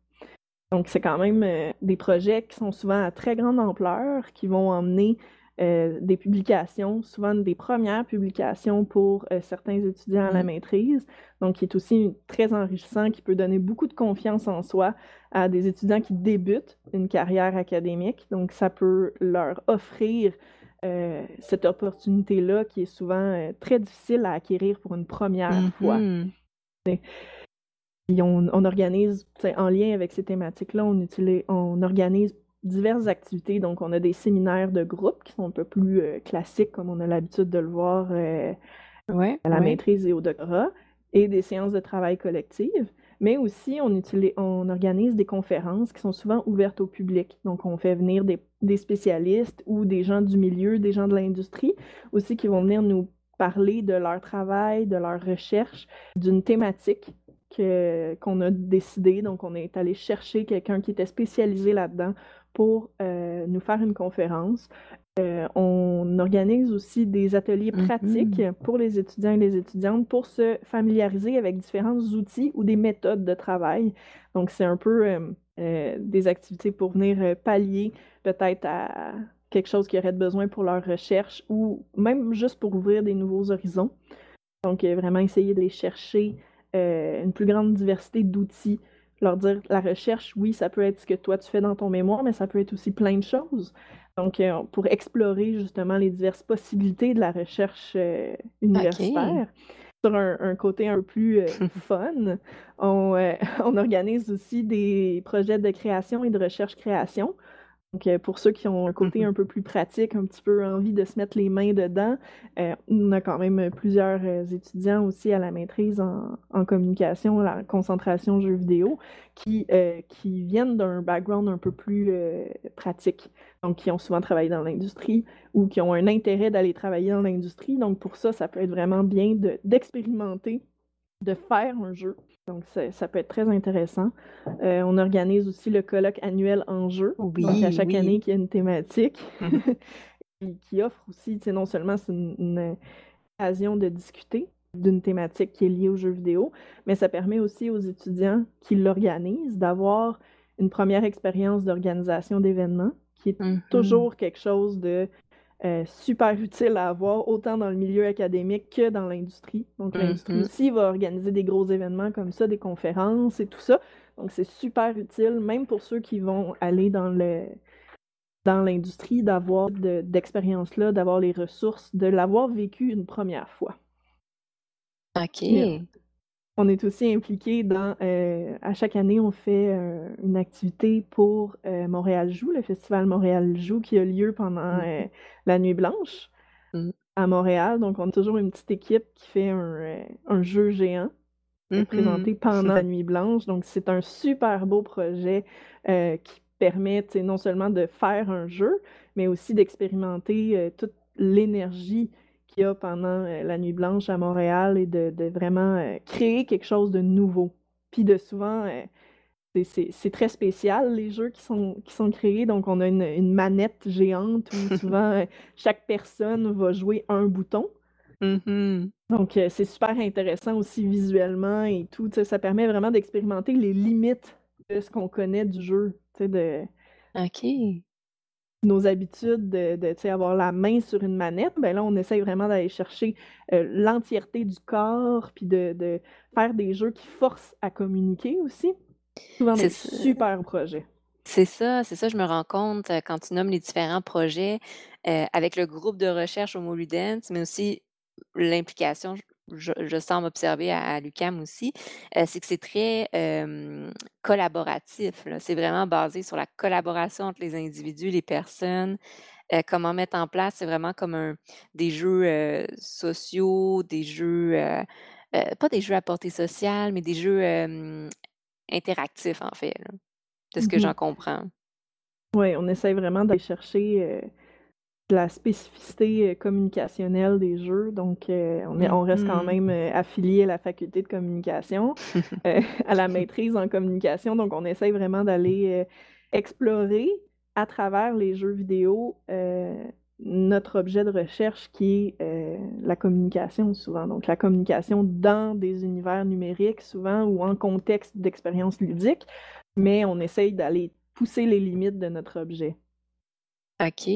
Donc, c'est quand même euh, des projets qui sont souvent à très grande ampleur, qui vont emmener euh, des publications, souvent des premières publications pour euh, certains étudiants à la mmh. maîtrise, donc qui est aussi très enrichissant, qui peut donner beaucoup de confiance en soi à des étudiants qui débutent une carrière académique. Donc, ça peut leur offrir euh, cette opportunité-là qui est souvent très difficile à acquérir pour une première fois. Mmh Et on, on, organise, en lien avec ces thématiques-là, on, utilise, on organise diverses activités. Donc, on a des séminaires de groupe qui sont un peu plus euh, classiques, comme on a l'habitude de le voir euh, à la maîtrise et au doctorat, et des séances de travail collectives. Mais aussi, on, utilise, on organise des conférences qui sont souvent ouvertes au public. Donc, on fait venir des, des spécialistes ou des gens du milieu, des gens de l'industrie aussi qui vont venir nous parler de leur travail, de leur recherche, d'une thématique qu'on a décidé. Donc, on est allé chercher quelqu'un qui était spécialisé là-dedans pour euh, nous faire une conférence. Euh, on organise aussi des ateliers mm-hmm. pratiques pour les étudiants et les étudiantes pour se familiariser avec différents outils ou des méthodes de travail. Donc, c'est un peu euh, des activités pour venir pallier peut-être à quelque chose qui aurait besoin pour leur recherche ou même juste pour ouvrir des nouveaux horizons. Donc, vraiment essayer de les chercher une plus grande diversité d'outils. Leur dire, la recherche, oui, ça peut être ce que toi tu fais dans ton mémoire, mais ça peut être aussi plein de choses. Donc, pour explorer justement les diverses possibilités de la recherche universitaire. Sur un, côté un peu plus fun, on, on, organise aussi des projets de création et de recherche-création. Donc, euh, pour ceux qui ont un côté un peu plus pratique, un petit peu envie de se mettre les mains dedans, euh, on a quand même plusieurs euh, étudiants aussi à la maîtrise en, communication, la concentration jeux vidéo, qui, qui viennent d'un background un peu plus pratique. Donc, qui ont souvent travaillé dans l'industrie ou qui ont un intérêt d'aller travailler dans l'industrie. Donc, pour ça, ça peut être vraiment bien d'expérimenter, de faire un jeu donc, ça, peut être très intéressant. Euh, on organise aussi le colloque annuel en jeu. Oui, donc, à chaque oui. année, qui a une thématique. qui offre aussi, non seulement c'est une, occasion de discuter d'une thématique qui est liée aux jeux vidéo, mais ça permet aussi aux étudiants qui l'organisent d'avoir une première expérience d'organisation d'événements, qui est toujours quelque chose de euh, super utile à avoir, autant dans le milieu académique que dans l'industrie. Donc, l'industrie mm-hmm. aussi va organiser des gros événements comme ça, des conférences et tout ça. Donc, c'est super utile, même pour ceux qui vont aller dans le dans l'industrie, d'avoir d'expérience-là, d'avoir les ressources, de l'avoir vécu une première fois. OK. On est aussi impliqué dans, euh, à chaque année, on fait euh, une activité pour euh, Montréal Joue, le festival Montréal Joue qui a lieu pendant mmh la Nuit Blanche mmh. à Montréal. Donc, on a toujours une petite équipe qui fait un, jeu géant mmh présenté pendant la Nuit Blanche. Donc, c'est un super beau projet qui permet non seulement de faire un jeu, mais aussi d'expérimenter toute l'énergie qu'il y a pendant euh, la Nuit Blanche à Montréal et de, vraiment euh, créer quelque chose de nouveau. Puis de souvent, euh, c'est très spécial les jeux qui sont, qui sont créés. Donc, on a une, manette géante où souvent chaque personne va jouer un bouton. Mm-hmm. Donc, c'est super intéressant aussi visuellement et tout. Ça permet vraiment d'expérimenter les limites de ce qu'on connaît du jeu. De... OK nos habitudes de, de avoir la main sur une manette, ben là, on essaye vraiment d'aller chercher euh, l'entièreté du corps, puis de, faire des jeux qui forcent à communiquer aussi. Souvent des super projets. C'est ça, c'est ça, je me rends compte euh, quand tu nommes les différents projets euh, avec le groupe de recherche au Dance, mais aussi l'implication, je, semble observer à, l'UCAM aussi, euh, c'est que c'est très collaboratif. C'est vraiment basé sur la collaboration entre les individus, les personnes. Euh, comment mettre en place, c'est vraiment comme un, des jeux euh, sociaux, des jeux, pas des jeux à portée sociale, mais des jeux interactifs en fait, de ce que j'en mmh comprends. Oui, on essaye vraiment d'aller chercher la spécificité euh, communicationnelle des jeux. Donc, euh, on, on, reste quand mm-hmm. même euh, affilié à la faculté de communication, à la maîtrise en communication. Donc, on essaye vraiment d'aller explorer à travers les jeux vidéo notre objet de recherche qui est la communication souvent. Donc, la communication dans des univers numériques souvent ou en contexte d'expérience ludique, mais on essaye d'aller pousser les limites de notre objet. OK.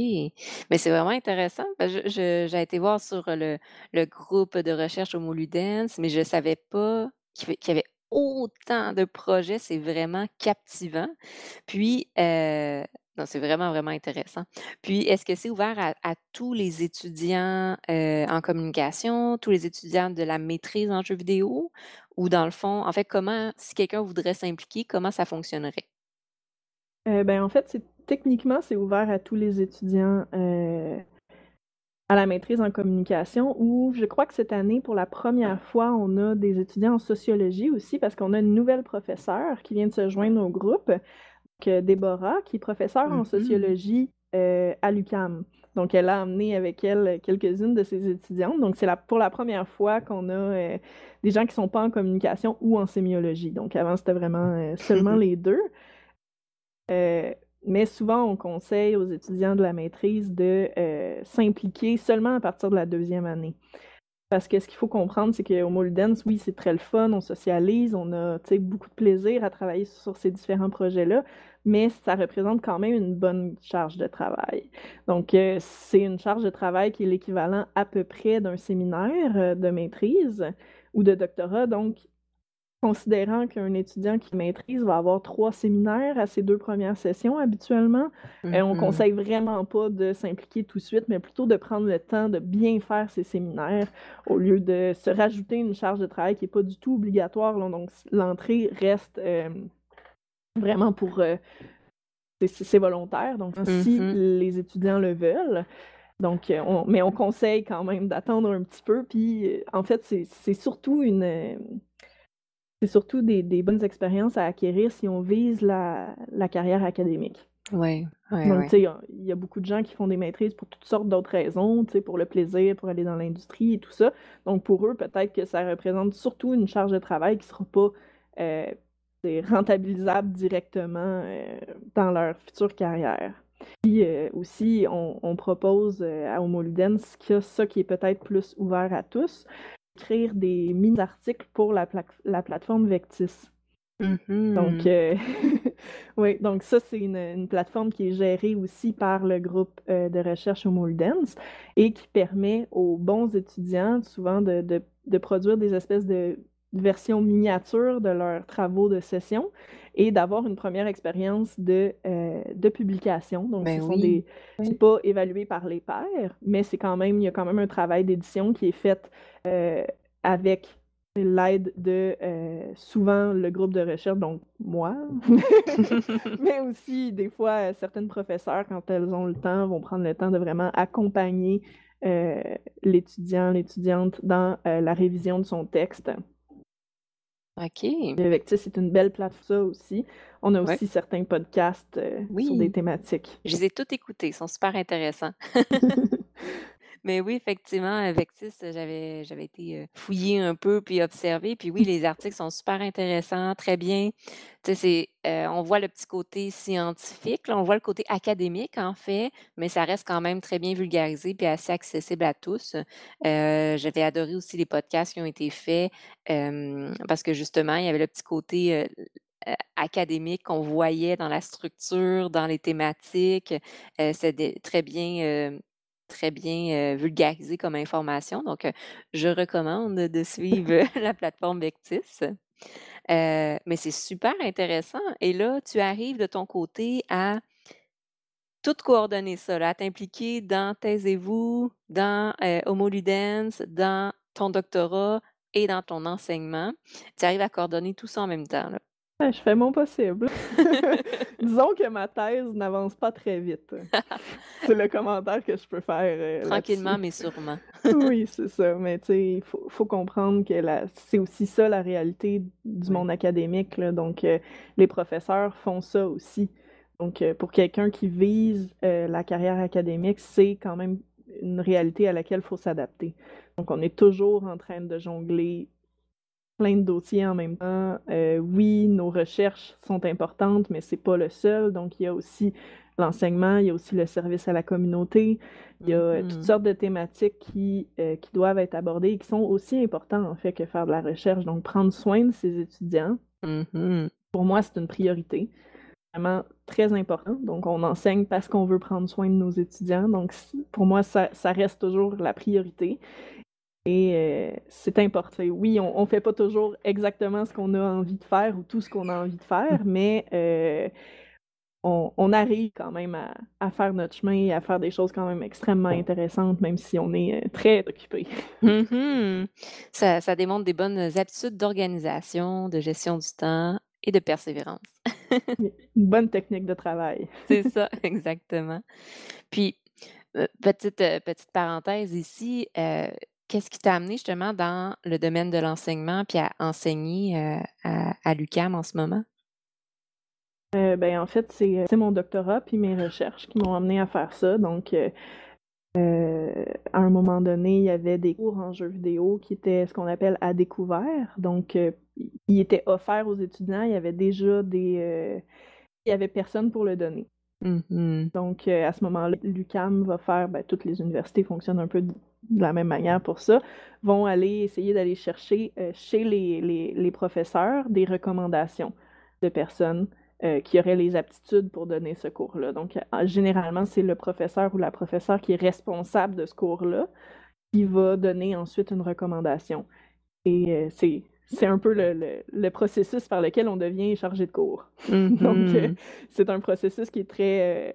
Mais c'est vraiment intéressant. j'ai été voir sur le, groupe de recherche au Moludens, mais je ne savais pas qu'il y avait autant de projets. C'est vraiment captivant. Puis, euh, non, c'est vraiment, vraiment intéressant. Puis, est-ce que c'est ouvert à, tous les étudiants euh, en communication, tous les étudiants de la maîtrise en jeux vidéo? Ou dans le fond, en fait, comment, si quelqu'un voudrait s'impliquer, comment ça fonctionnerait? Euh, ben, en fait, c'est techniquement, c'est ouvert à tous les étudiants euh, à la maîtrise en communication, où je crois que cette année, pour la première fois, on a des étudiants en sociologie aussi, parce qu'on a une nouvelle professeure qui vient de se joindre au groupe, donc euh, Déborah, qui est professeure en mm-hmm. sociologie euh, à l'UCAM. Donc, elle a amené avec elle quelques-unes de ses étudiantes. Donc, c'est pour la première fois qu'on a des gens qui ne sont pas en communication ou en sémiologie. Donc, avant, c'était vraiment seulement les deux. Mais souvent, on conseille aux étudiants de la maîtrise de euh, s'impliquer seulement à partir de la deuxième année. Parce que ce qu'il faut comprendre, c'est qu'au Moldens, oui, c'est très le fun, on socialise, on a beaucoup de plaisir à travailler sur ces différents projets-là. mais ça représente quand même une bonne charge de travail. Donc, euh, c'est une charge de travail qui est l'équivalent à peu près d'un séminaire euh, de maîtrise ou de doctorat. Donc, considérant qu'un étudiant qui maîtrise va avoir trois séminaires à ses deux premières sessions habituellement, euh, on ne Mhm. conseille vraiment pas de s'impliquer tout de suite, mais plutôt de prendre le temps de bien faire ses séminaires au lieu de se rajouter une charge de travail qui n'est pas du tout obligatoire. là. Donc, l'entrée reste euh, vraiment pour... euh, c'est- volontaire, donc si Mhm. les étudiants le veulent. Donc, on- mais on conseille quand même d'attendre un petit peu. Puis, en fait, c'est c'est surtout une, c'est surtout des, des bonnes expériences à acquérir si on vise la, la carrière académique. Ouais, ouais, Donc, ouais. tu sais, il y a- beaucoup de gens qui font des maîtrises pour toutes sortes d'autres raisons, tu sais, pour le plaisir, pour aller dans l'industrie et tout ça. Donc, pour eux, peut-être que ça représente surtout une charge de travail qui ne sera pas euh, rentabilisable directement euh, dans leur future carrière. Puis euh, aussi, on, on propose à Homo Ludens qu'il y a ça qui est peut-être plus ouvert à tous, écrire des mini-articles pour la, pla- la plateforme Vectis. Mhm. Donc, euh, oui, donc ça, c'est une, une plateforme qui est gérée aussi par le groupe euh, de recherche Homo Ludens et qui permet aux bons étudiants souvent de, de- de produire des espèces de versions miniatures de leurs travaux de session et d'avoir une première expérience de, euh, de publication. Donc, Ben ce sont oui. des... Oui. C'est pas évalué par les pairs, mais c'est quand même, il y a quand même un travail d'édition qui est fait euh, avec l'aide de euh, souvent le groupe de recherche, donc moi, mais aussi des fois certaines professeurs, quand elles ont le temps, vont prendre le temps de vraiment accompagner l'étudiant, l'étudiante dans la révision de son texte. OK. C'est une belle plateforme ça aussi. On a Ouais. aussi certains podcasts euh, sur des thématiques. Je les ai tous écoutés, ils sont super intéressants. Mais oui, effectivement, euh, Vectis, euh, j'avais j'avais été euh, fouiller un peu puis observer. Puis oui, les articles sont super intéressants, très bien. Tu sais, c'est, euh, on voit le petit côté scientifique, on voit le côté académique en fait, mais ça reste quand même très bien vulgarisé puis assez accessible à tous. Euh, j'avais adoré aussi les podcasts qui ont été faits euh, parce que justement, il y avait le petit côté euh, euh, académique qu'on voyait dans la structure, dans les thématiques. Euh, C'était très bien, euh, très bien vulgarisé comme information. Donc, je recommande de suivre la plateforme Vectis. Euh, mais c'est super intéressant. Et là, tu arrives de ton côté à tout coordonner ça, là, à t'impliquer dans Taisez-vous, dans euh, Homo Ludens, dans ton doctorat et dans ton enseignement. Tu arrives à coordonner tout ça en même temps. Là. Ouais, je fais mon possible. Disons que ma thèse n'avance pas très vite. C'est le commentaire que je peux faire euh, Tranquillement, mais sûrement. Oui, c'est ça. Mais tu sais, il faut, faut comprendre que la- c'est aussi ça la réalité du monde académique. là. Donc, euh, les professeurs font ça aussi. Donc, euh, pour quelqu'un qui vise la carrière académique, c'est quand même une réalité à laquelle il faut s'adapter. Donc, on est toujours en train de jongler plein de dossiers en même temps. Euh, oui, nos recherches sont importantes, mais c'est pas le seul. Donc, il y a aussi l'enseignement, il y a aussi le service à la communauté. Il y a euh, toutes Mhm. sortes de thématiques qui, euh, qui doivent être abordées et qui sont aussi importantes, en fait, que faire de la recherche. Donc, prendre soin de ses étudiants, Mhm. pour moi, c'est une priorité. Vraiment très important. Donc, on enseigne parce qu'on veut prendre soin de nos étudiants. Donc, pour moi, ça, ça reste toujours la priorité. Et euh, c'est important. Oui, on ne fait pas toujours exactement ce qu'on a envie de faire ou tout ce qu'on a envie de faire, mais euh, on, on arrive quand même à, à faire notre chemin et à faire des choses quand même extrêmement intéressantes, même si on est euh, très occupé. Mhm. Ça, ça démontre des bonnes habitudes d'organisation, de gestion du temps et de persévérance. Une bonne technique de travail. C'est ça, exactement. Puis, petite, petite parenthèse ici, euh, qu'est-ce qui t'a amené justement dans le domaine de l'enseignement puis à enseigner euh, à, à l'UQAM en ce moment? Euh, ben, en fait, c'est mon doctorat puis mes recherches qui m'ont amené à faire ça. Donc, euh, à un moment donné, il y avait des cours en jeux vidéo qui étaient ce qu'on appelle à découvert. Donc, ils étaient offerts aux étudiants. Il y avait déjà des... il y avait personne pour le donner. Mhm. Donc, à ce moment-là, l'UQAM va faire, ben, toutes les universités fonctionnent un peu de, la même manière pour ça, vont aller essayer d'aller chercher euh, chez les, les- les professeurs des recommandations de personnes euh, qui aurait les aptitudes pour donner ce cours-là. Donc, généralement, c'est le professeur ou la professeure qui est responsable de ce cours-là qui va donner ensuite une recommandation. Et c'est c'est un peu le, processus par lequel on devient chargé de cours. Donc, mm-hmm. c'est un processus qui est très.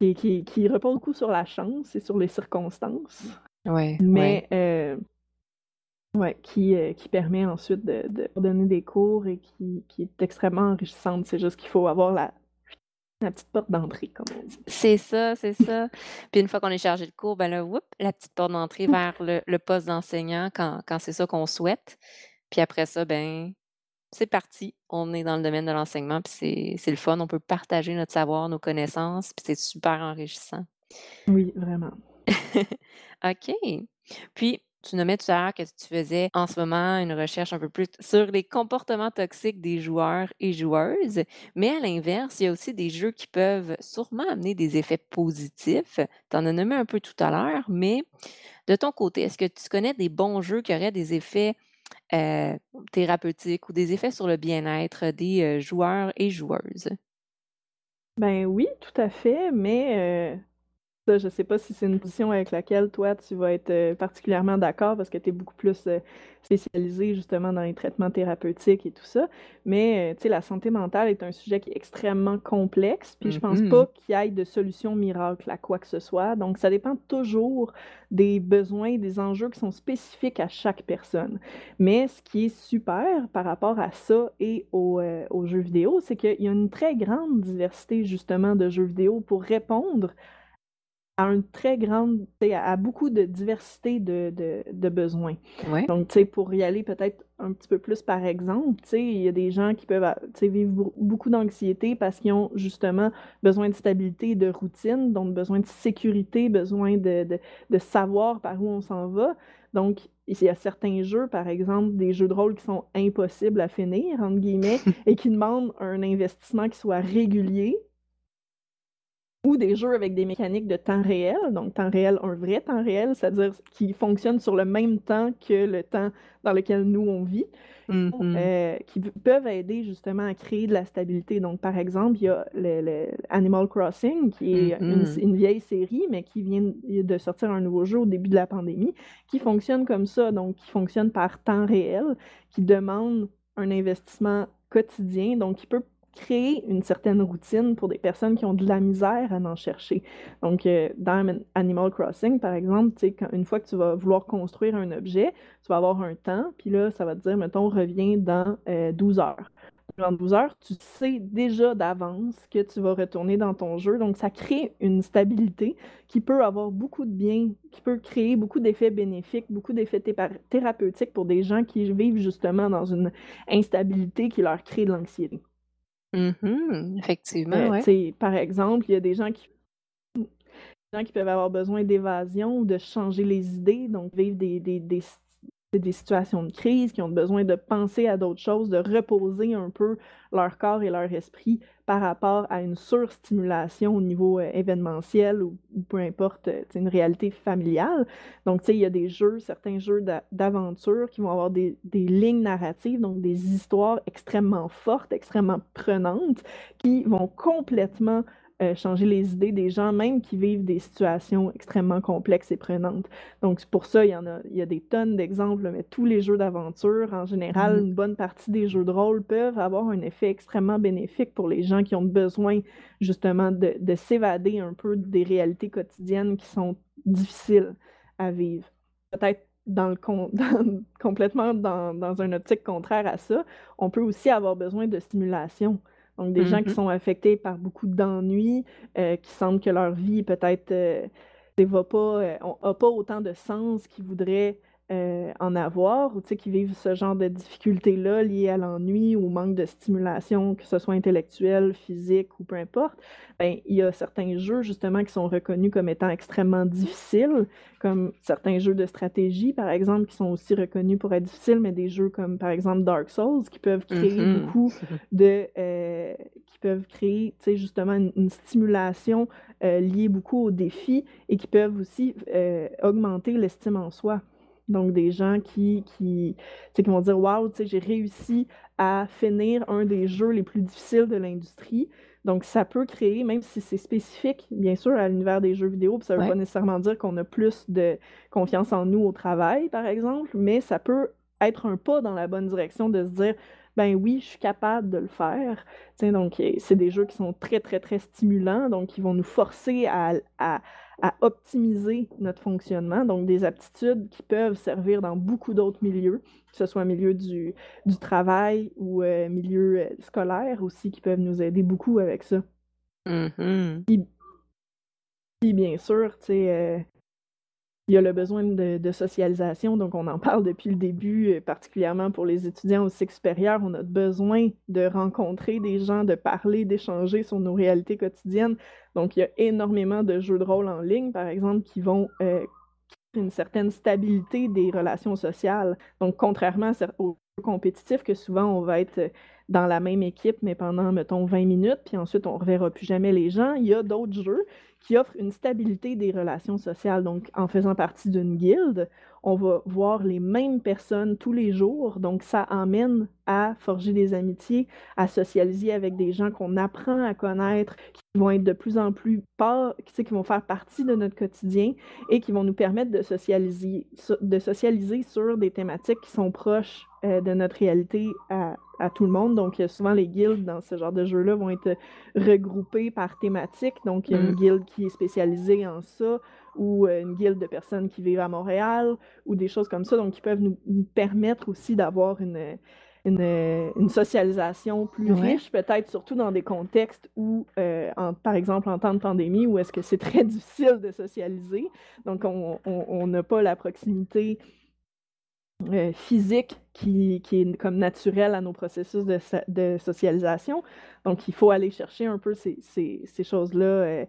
Qui, qui, repose beaucoup sur la chance et sur les circonstances. Ouais, mais Ouais, qui, euh, qui permet ensuite de, de donner des cours et qui, qui est extrêmement enrichissante. C'est juste qu'il faut avoir la, la petite porte d'entrée, comme on dit. C'est ça, c'est ça. Puis une fois qu'on est chargé de cours, ben là, whoop, la petite porte d'entrée vers le, le poste d'enseignant quand, quand c'est ça qu'on souhaite. Puis après ça, ben c'est parti. On est dans le domaine de l'enseignement, puis c'est le fun. On peut partager notre savoir, nos connaissances, puis c'est super enrichissant. Oui, vraiment. OK. Puis, tu nommais tout à l'heure que tu faisais en ce moment une recherche un peu plus sur les comportements toxiques des joueurs et joueuses, mais à l'inverse, il y a aussi des jeux qui peuvent sûrement amener des effets positifs. Tu en as nommé un peu tout à l'heure, mais de ton côté, est-ce que tu connais des bons jeux qui auraient des effets euh, thérapeutiques ou des effets sur le bien-être des euh, joueurs et joueuses? Ben oui, tout à fait, mais euh, ça, je sais pas si c'est une position avec laquelle toi, tu vas être euh, particulièrement d'accord parce que tu es beaucoup plus euh, spécialisé justement dans les traitements thérapeutiques et tout ça. Mais, euh, tu sais, la santé mentale est un sujet qui est extrêmement complexe. Puis je pense pas mm-hmm. qu'il y ait de solution miracle à quoi que ce soit. Donc, ça dépend toujours des besoins, des enjeux qui sont spécifiques à chaque personne. Mais ce qui est super par rapport à ça et aux, aux jeux vidéo, c'est qu'il y a une très grande diversité justement de jeux vidéo pour répondre à une très grande, à beaucoup de diversité de, de, de besoins. Donc, tu sais, pour y aller peut-être un petit peu plus par exemple, tu sais, il y a des gens qui peuvent vivre beaucoup d'anxiété parce qu'ils ont justement besoin de stabilité, de routine, donc besoin de sécurité, besoin de, de, de savoir par où on s'en va. Donc, il y a certains jeux, par exemple, des jeux de rôle qui sont impossibles à finir, entre guillemets, et qui demandent un investissement qui soit régulier, ou des jeux avec des mécaniques de temps réel, donc temps réel, un vrai temps réel, c'est-à-dire qui fonctionne sur le même temps que le temps dans lequel nous on vit, mm-hmm. euh, qui peuvent aider justement à créer de la stabilité. Donc, par exemple, il y a le, Animal Crossing, qui est une, mm-hmm. une, vieille série, mais qui vient de sortir un nouveau jeu au début de la pandémie, qui fonctionne comme ça, donc qui fonctionne par temps réel, qui demande un investissement quotidien, donc qui peut créer une certaine routine pour des personnes qui ont de la misère à en chercher. Donc, euh, dans Animal Crossing, par exemple, une fois que tu vas vouloir construire un objet, tu vas avoir un temps, puis là, ça va te dire, mettons, reviens dans 12 euh, heures. Dans 12 heures, tu sais déjà d'avance que tu vas retourner dans ton jeu. Donc, ça crée une stabilité qui peut avoir beaucoup de bien, qui peut créer beaucoup d'effets bénéfiques, beaucoup d'effets thérapeutiques pour des gens qui vivent justement dans une instabilité qui leur crée de l'anxiété. Mmh Effectivement, ouais. par exemple, il y a des gens qui gens qui peuvent avoir besoin d'évasion ou de changer les idées, donc vivre des, des, des, des situations de crise, qui ont besoin de penser à d'autres choses, de reposer un peu leur corps et leur esprit par rapport à une surstimulation au niveau euh, événementiel ou, peu importe, euh, une réalité familiale. Donc, tu sais, il y a des jeux, certains jeux d'aventure qui vont avoir des, des, lignes narratives, donc des histoires extrêmement fortes, extrêmement prenantes, qui vont complètement euh, changer les idées des gens, même qui vivent des situations extrêmement complexes et prenantes. Donc, pour ça, il y en a, il y a des tonnes d'exemples, mais tous les jeux d'aventure, en général, mmh. une bonne partie des jeux de rôle peuvent avoir un effet extrêmement bénéfique pour les gens qui ont besoin, justement, de, de s'évader un peu des réalités quotidiennes qui sont difficiles à vivre. Peut-être dans le complètement dans, dans une optique contraire à ça, on peut aussi avoir besoin de stimulation. Donc, des gens qui mmh sont affectés par beaucoup d'ennuis, euh, qui sentent que leur vie peut-être euh, n'a pas, euh, pas autant de sens qu'ils voudraient euh, en avoir ou qui vivent ce genre de difficultés-là liées à l'ennui ou au manque de stimulation, que ce soit intellectuelle, physique ou peu importe, ben, il y a certains jeux justement qui sont reconnus comme étant extrêmement difficiles, comme certains jeux de stratégie, par exemple, qui sont aussi reconnus pour être difficiles, mais des jeux comme par exemple Dark Souls qui peuvent créer mm-hmm. beaucoup de. Euh, qui peuvent créer justement une, une stimulation euh, liée beaucoup aux défis et qui peuvent aussi augmenter l'estime en soi. Donc, des gens qui, qui, qui vont dire Waouh, j'ai réussi à finir un des jeux les plus difficiles de l'industrie. Donc, ça peut créer, même si c'est spécifique, bien sûr, à l'univers des jeux vidéo, puis ça ne veut pas nécessairement dire qu'on a plus de confiance en nous au travail, par exemple, mais ça peut être un pas dans la bonne direction de se dire ben oui, je suis capable de le faire. donc, c'est des jeux qui sont très, très, très stimulants, donc qui vont nous forcer à, à, optimiser notre fonctionnement. Donc, des aptitudes qui peuvent servir dans beaucoup d'autres milieux, que ce soit milieu du, du travail ou euh, milieu euh, scolaire aussi, qui peuvent nous aider beaucoup avec ça. Mm-hmm. Puis, bien sûr, tu sais, euh, il y a le besoin de, socialisation, donc on en parle depuis le début, particulièrement pour les étudiants au cycle supérieur. On a besoin de rencontrer des gens, de parler, d'échanger sur nos réalités quotidiennes. Donc, il y a énormément de jeux de rôle en ligne, par exemple, qui vont euh, une certaine stabilité des relations sociales. Donc, contrairement aux jeux compétitifs, que souvent on va être dans la même équipe, mais pendant, mettons, 20 minutes, puis ensuite on ne reverra plus jamais les gens, il y a d'autres jeux qui offrent une stabilité des relations sociales. Donc, en faisant partie d'une guilde, on va voir les mêmes personnes tous les jours. Donc, ça amène à forger des amitiés, à socialiser avec des gens qu'on apprend à connaître, qui vont être de plus en plus pas, qui vont faire partie de notre quotidien et qui vont nous permettre de socialiser, de socialiser sur des thématiques qui sont proches euh, de notre réalité à, à, tout le monde. Donc, souvent, les guildes dans ce genre de jeu-là vont être regroupées par thématique. Donc, il y a une mm. guilde qui est spécialisée en ça, ou euh, une guilde de personnes qui vivent à Montréal, ou des choses comme ça. Donc, qui peuvent nous, permettre aussi d'avoir une, une, socialisation plus riche, peut-être surtout dans des contextes où, euh, par exemple, en temps de pandémie, où est-ce que c'est très difficile de socialiser. Donc, on n'a pas la proximité euh, physique qui, qui, est comme naturelle à nos processus de, de, socialisation. Donc, il faut aller chercher un peu ces, ces, ces choses-là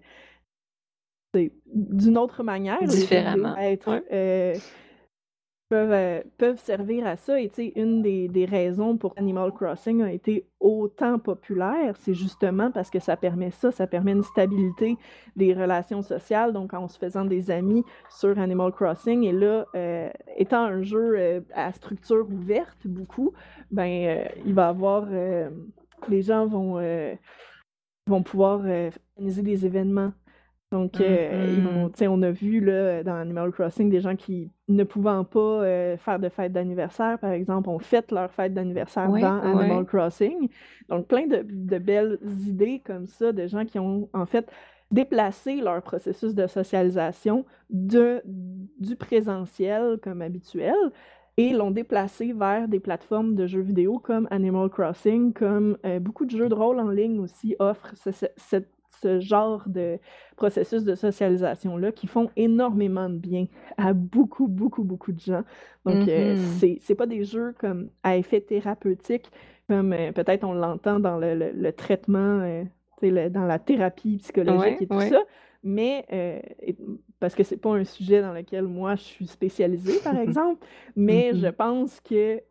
d'une autre manière. Différemment. Être, euh, peuvent, euh, peuvent servir à ça. Et une des, raisons pour Animal Crossing a été autant populaire, c'est justement parce que ça permet ça, ça permet une stabilité des relations sociales, donc en se faisant des amis sur Animal Crossing. Et là, euh, étant un jeu à structure ouverte, beaucoup, ben, il va avoir... les gens vont, vont pouvoir organiser des événements donc, euh, mm-hmm. on a vu là, dans Animal Crossing des gens qui, ne pouvant pas euh, faire de fête d'anniversaire, par exemple, ont fait leur fête d'anniversaire dans Animal Crossing. Donc, plein de, belles idées comme ça, de gens qui ont en fait déplacé leur processus de socialisation de, du présentiel comme habituel et l'ont déplacé vers des plateformes de jeux vidéo comme Animal Crossing, comme euh, beaucoup de jeux de rôle en ligne aussi offrent cette ce genre de processus de socialisation-là qui font énormément de bien à beaucoup, beaucoup, beaucoup de gens. Donc, euh, mm-hmm. c'est pas des jeux comme à effet thérapeutique, comme euh, peut-être on l'entend dans le, traitement, euh, dans la thérapie psychologique et tout ça, mais parce que c'est pas un sujet dans lequel moi je suis spécialisée, par exemple, mais je mm-hmm. pense que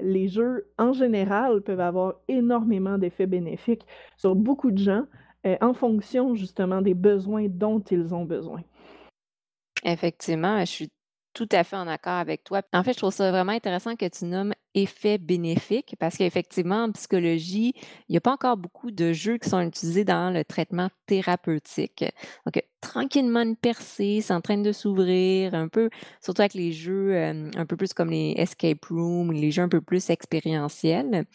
les jeux en général peuvent avoir énormément d'effets bénéfiques sur beaucoup de gens. Euh, en fonction justement des besoins dont ils ont besoin. Effectivement, je suis tout à fait en accord avec toi. En fait, je trouve ça vraiment intéressant que tu nommes effet bénéfique parce qu'effectivement, en psychologie, il n'y a pas encore beaucoup de jeux qui sont utilisés dans le traitement thérapeutique. Donc, tranquillement, une percée, train de s'ouvrir, un peu, surtout avec les jeux euh, un peu plus comme les escape rooms, les jeux un peu plus expérientiels.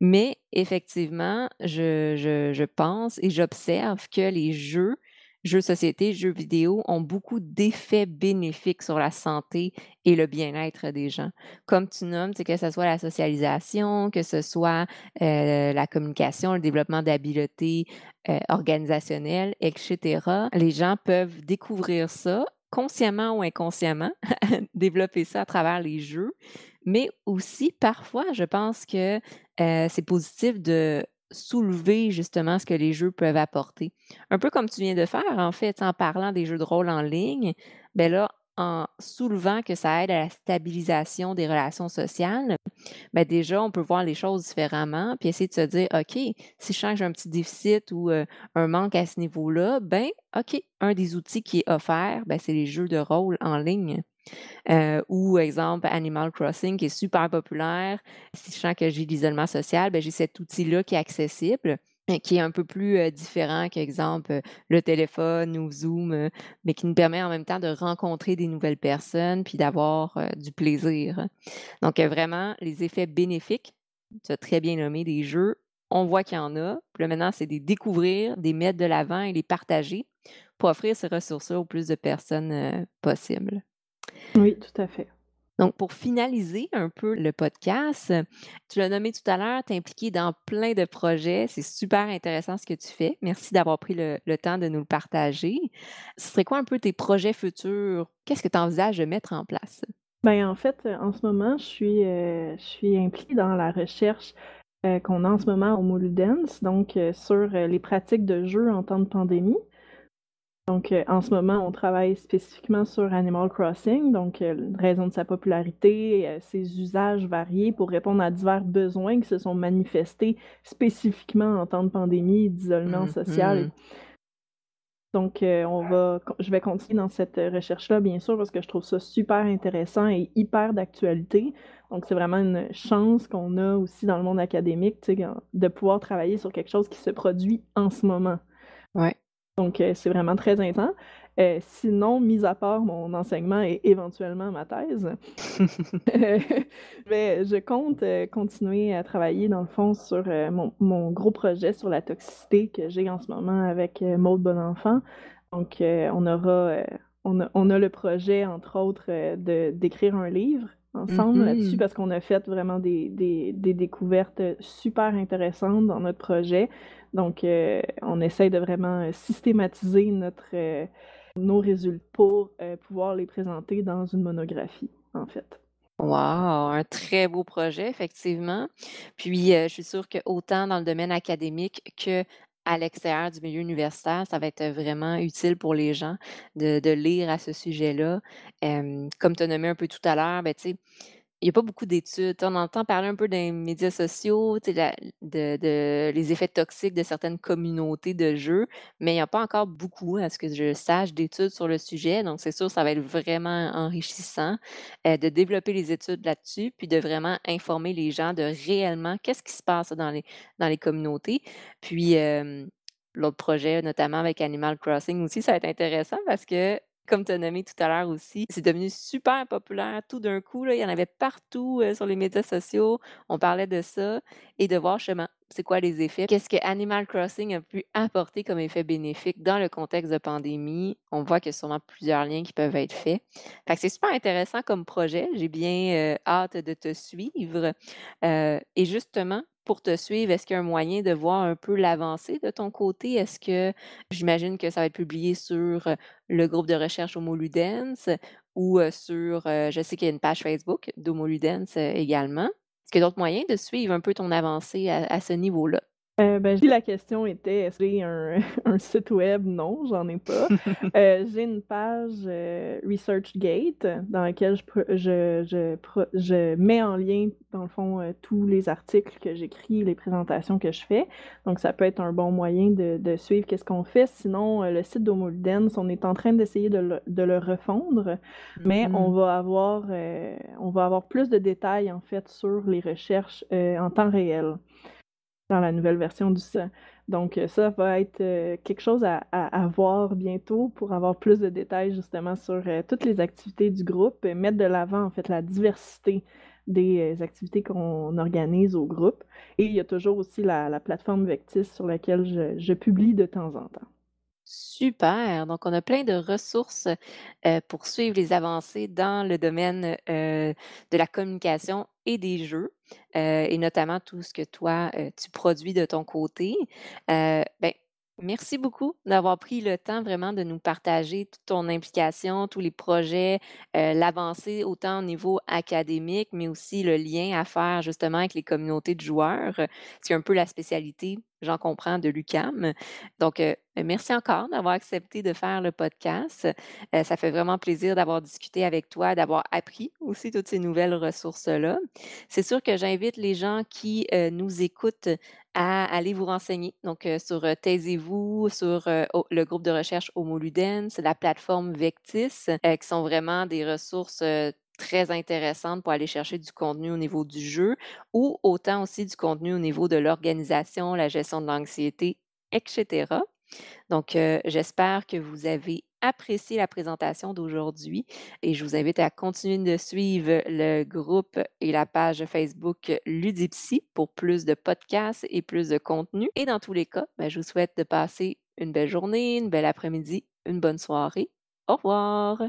Mais effectivement, je, pense et j'observe que les jeux, jeux société, jeux vidéo ont beaucoup d'effets bénéfiques sur la santé et le bien-être des gens. Comme tu nommes, que ce soit la socialisation, que ce soit euh, la communication, le développement d'habiletés euh, organisationnelles, etc. Les gens peuvent découvrir ça consciemment ou inconsciemment, développer ça à travers les jeux, mais aussi parfois, je pense que c'est positif de soulever justement ce que les jeux peuvent apporter. Un peu comme tu viens de faire, en fait, en parlant des jeux de rôle en ligne, ben là, en soulevant que ça aide à la stabilisation des relations sociales, ben déjà, on peut voir les choses différemment, puis essayer de se dire, OK, si je sens que j'ai un petit déficit ou un manque à ce niveau-là, ben OK, un des outils qui est offert, ben, c'est les jeux de rôle en ligne. Euh, ou exemple Animal Crossing qui est super populaire. Si je que j'ai l'isolement social, ben, j'ai cet outil-là qui est accessible qui est un peu plus euh, différent qu'exemple euh, le téléphone ou Zoom, mais qui nous permet en même temps de rencontrer des nouvelles personnes puis d'avoir du plaisir. hein. Donc vraiment, les effets bénéfiques, tu as très bien nommé des jeux, on voit qu'il y en a. Puis là, maintenant, c'est de les découvrir, de les mettre de l'avant et les partager pour offrir ces ressources-là au plus de personnes euh, possible. Oui, tout à fait. Donc, pour finaliser un peu le podcast, tu l'as nommé tout à l'heure, tu es impliqué dans plein de projets. C'est super intéressant ce que tu fais. Merci d'avoir pris le, le temps de nous le partager. Ce serait quoi un peu tes projets futurs? Qu'est-ce que tu envisages de mettre en place? Ben, en fait, en ce moment, je suis, euh, je suis impliquée dans la recherche euh, qu'on a en ce moment au Moludens, donc euh, sur euh, les pratiques de jeu en temps de pandémie. Donc, euh, en ce moment, on travaille spécifiquement sur Animal Crossing, donc euh, raison de sa popularité, euh, ses usages variés pour répondre à divers besoins qui se sont manifestés spécifiquement en temps de pandémie, d'isolement social. Mhm. Donc, euh, on va, je vais continuer dans cette recherche-là, bien sûr, parce que je trouve ça super intéressant et hyper d'actualité. Donc, c'est vraiment une chance qu'on a aussi dans le monde académique, de pouvoir travailler sur quelque chose qui se produit en ce moment. Ouais. Donc, euh, c'est vraiment très intense. Euh, sinon, mis à part mon enseignement et éventuellement ma thèse, euh, ben, je compte continuer à travailler, dans le fond, sur mon, mon gros projet sur la toxicité que j'ai en ce moment avec euh, Maud Bonenfant. Donc, on aura, on a, on a le projet, entre autres, de, d'écrire un livre ensemble là-dessus Mhm. parce qu'on a fait vraiment des, des, des découvertes super intéressantes dans notre projet. Donc, euh, on essaye de vraiment systématiser notre, euh, nos résultats pour euh, pouvoir les présenter dans une monographie, en fait. Wow, un très beau projet, effectivement. Puis, euh, je suis sûre que autant dans le domaine académique que à l'extérieur du milieu universitaire, ça va être vraiment utile pour les gens de, lire à ce sujet-là. Comme tu as nommé un peu tout à l'heure, ben, tu sais, il y a pas beaucoup d'études. On entend parler un peu des médias sociaux, la de les effets toxiques de certaines communautés de jeux, mais il y a pas encore beaucoup, à ce que je sache, d'études sur le sujet. Donc c'est sûr, ça va être vraiment enrichissant, heu, de développer les études là-dessus, puis de vraiment informer les gens de réellement qu'est-ce qui se passe dans les dans les communautés. Puis, hem, l'autre projet, notamment avec Animal Crossing aussi, ça va être intéressant parce que comme tu as nommé tout à l'heure aussi, c'est devenu super populaire tout d'un coup, là, il y en avait partout, sur les médias sociaux. On parlait de ça et de voir justement c'est quoi les effets. Qu'est-ce que Animal Crossing a pu apporter comme effet bénéfique dans le contexte de pandémie? On voit qu'il y a sûrement plusieurs liens qui peuvent être faits. C'est super intéressant comme projet. J'ai bien, hâte de te suivre. Et justement, pour te suivre, est-ce qu'il y a un moyen de voir un peu l'avancée de ton côté? Est-ce que j'imagine que ça va être publié sur, heu, le groupe de recherche Homo Ludens ou, heu, sur, heu, je sais qu'il y a une page Facebook d'Homo Ludens, également. Est-ce qu'il y a d'autres moyens de suivre un peu ton avancée à à ce niveau-là? Heu, ben, si la question était: «Est-ce que j'ai un un site web?» non, j'en ai pas. Heu, j'ai une page, heu, ResearchGate dans laquelle je je je je mets en lien, dans le fond, heu, tous les articles que j'écris, les présentations que je fais. Donc ça peut être un bon moyen de de suivre qu'est-ce qu'on fait. Sinon, le site d'Homo Ludens, on est en train d'essayer de le de le refondre, mais on Mmh va avoir, on va avoir plus de détails, en fait, sur les recherches, en temps réel. Dans la nouvelle version du site. Donc, heu, ça va être, heu, quelque chose à voir bientôt pour avoir plus de détails justement sur, heu, toutes les activités du groupe et mettre de l'avant, en fait, la diversité des, activités qu'on organise au groupe et il y a toujours aussi la la plateforme Vectis sur laquelle je publie de temps en temps. Super! Donc on a plein de ressources, pour suivre les avancées dans le domaine, de la communication et des jeux, et notamment tout ce que toi, tu produis de ton côté. Ben, merci beaucoup d'avoir pris le temps vraiment de nous partager toute ton implication, tous les projets, heu, l'avancée autant au niveau académique, mais aussi le lien à faire justement avec les communautés de joueurs, c'est un peu la spécialité, j'en comprends, de l'UQAM. Donc, heu, merci encore d'avoir accepté de faire le podcast. Heu, ça fait vraiment plaisir d'avoir discuté avec toi, d'avoir appris aussi toutes ces nouvelles ressources-là. C'est sûr que j'invite les gens qui, nous écoutent à aller vous renseigner. Donc, heu, sur, heu, Taisez-vous, sur, heu, o le groupe de recherche Homo Ludens, la plateforme Vectis, qui sont vraiment des ressources, très intéressantes pour aller chercher du contenu au niveau du jeu ou autant aussi du contenu au niveau de l'organisation, la gestion de l'anxiété et cetera. Donc, j'espère que vous avez apprécié la présentation d'aujourd'hui et je vous invite à continuer de suivre le groupe et la page Facebook Ludipsy pour plus de podcasts et plus de contenu et dans tous les cas, bah, je vous souhaite de passer une belle journée, une belle après-midi, une bonne soirée. Au revoir.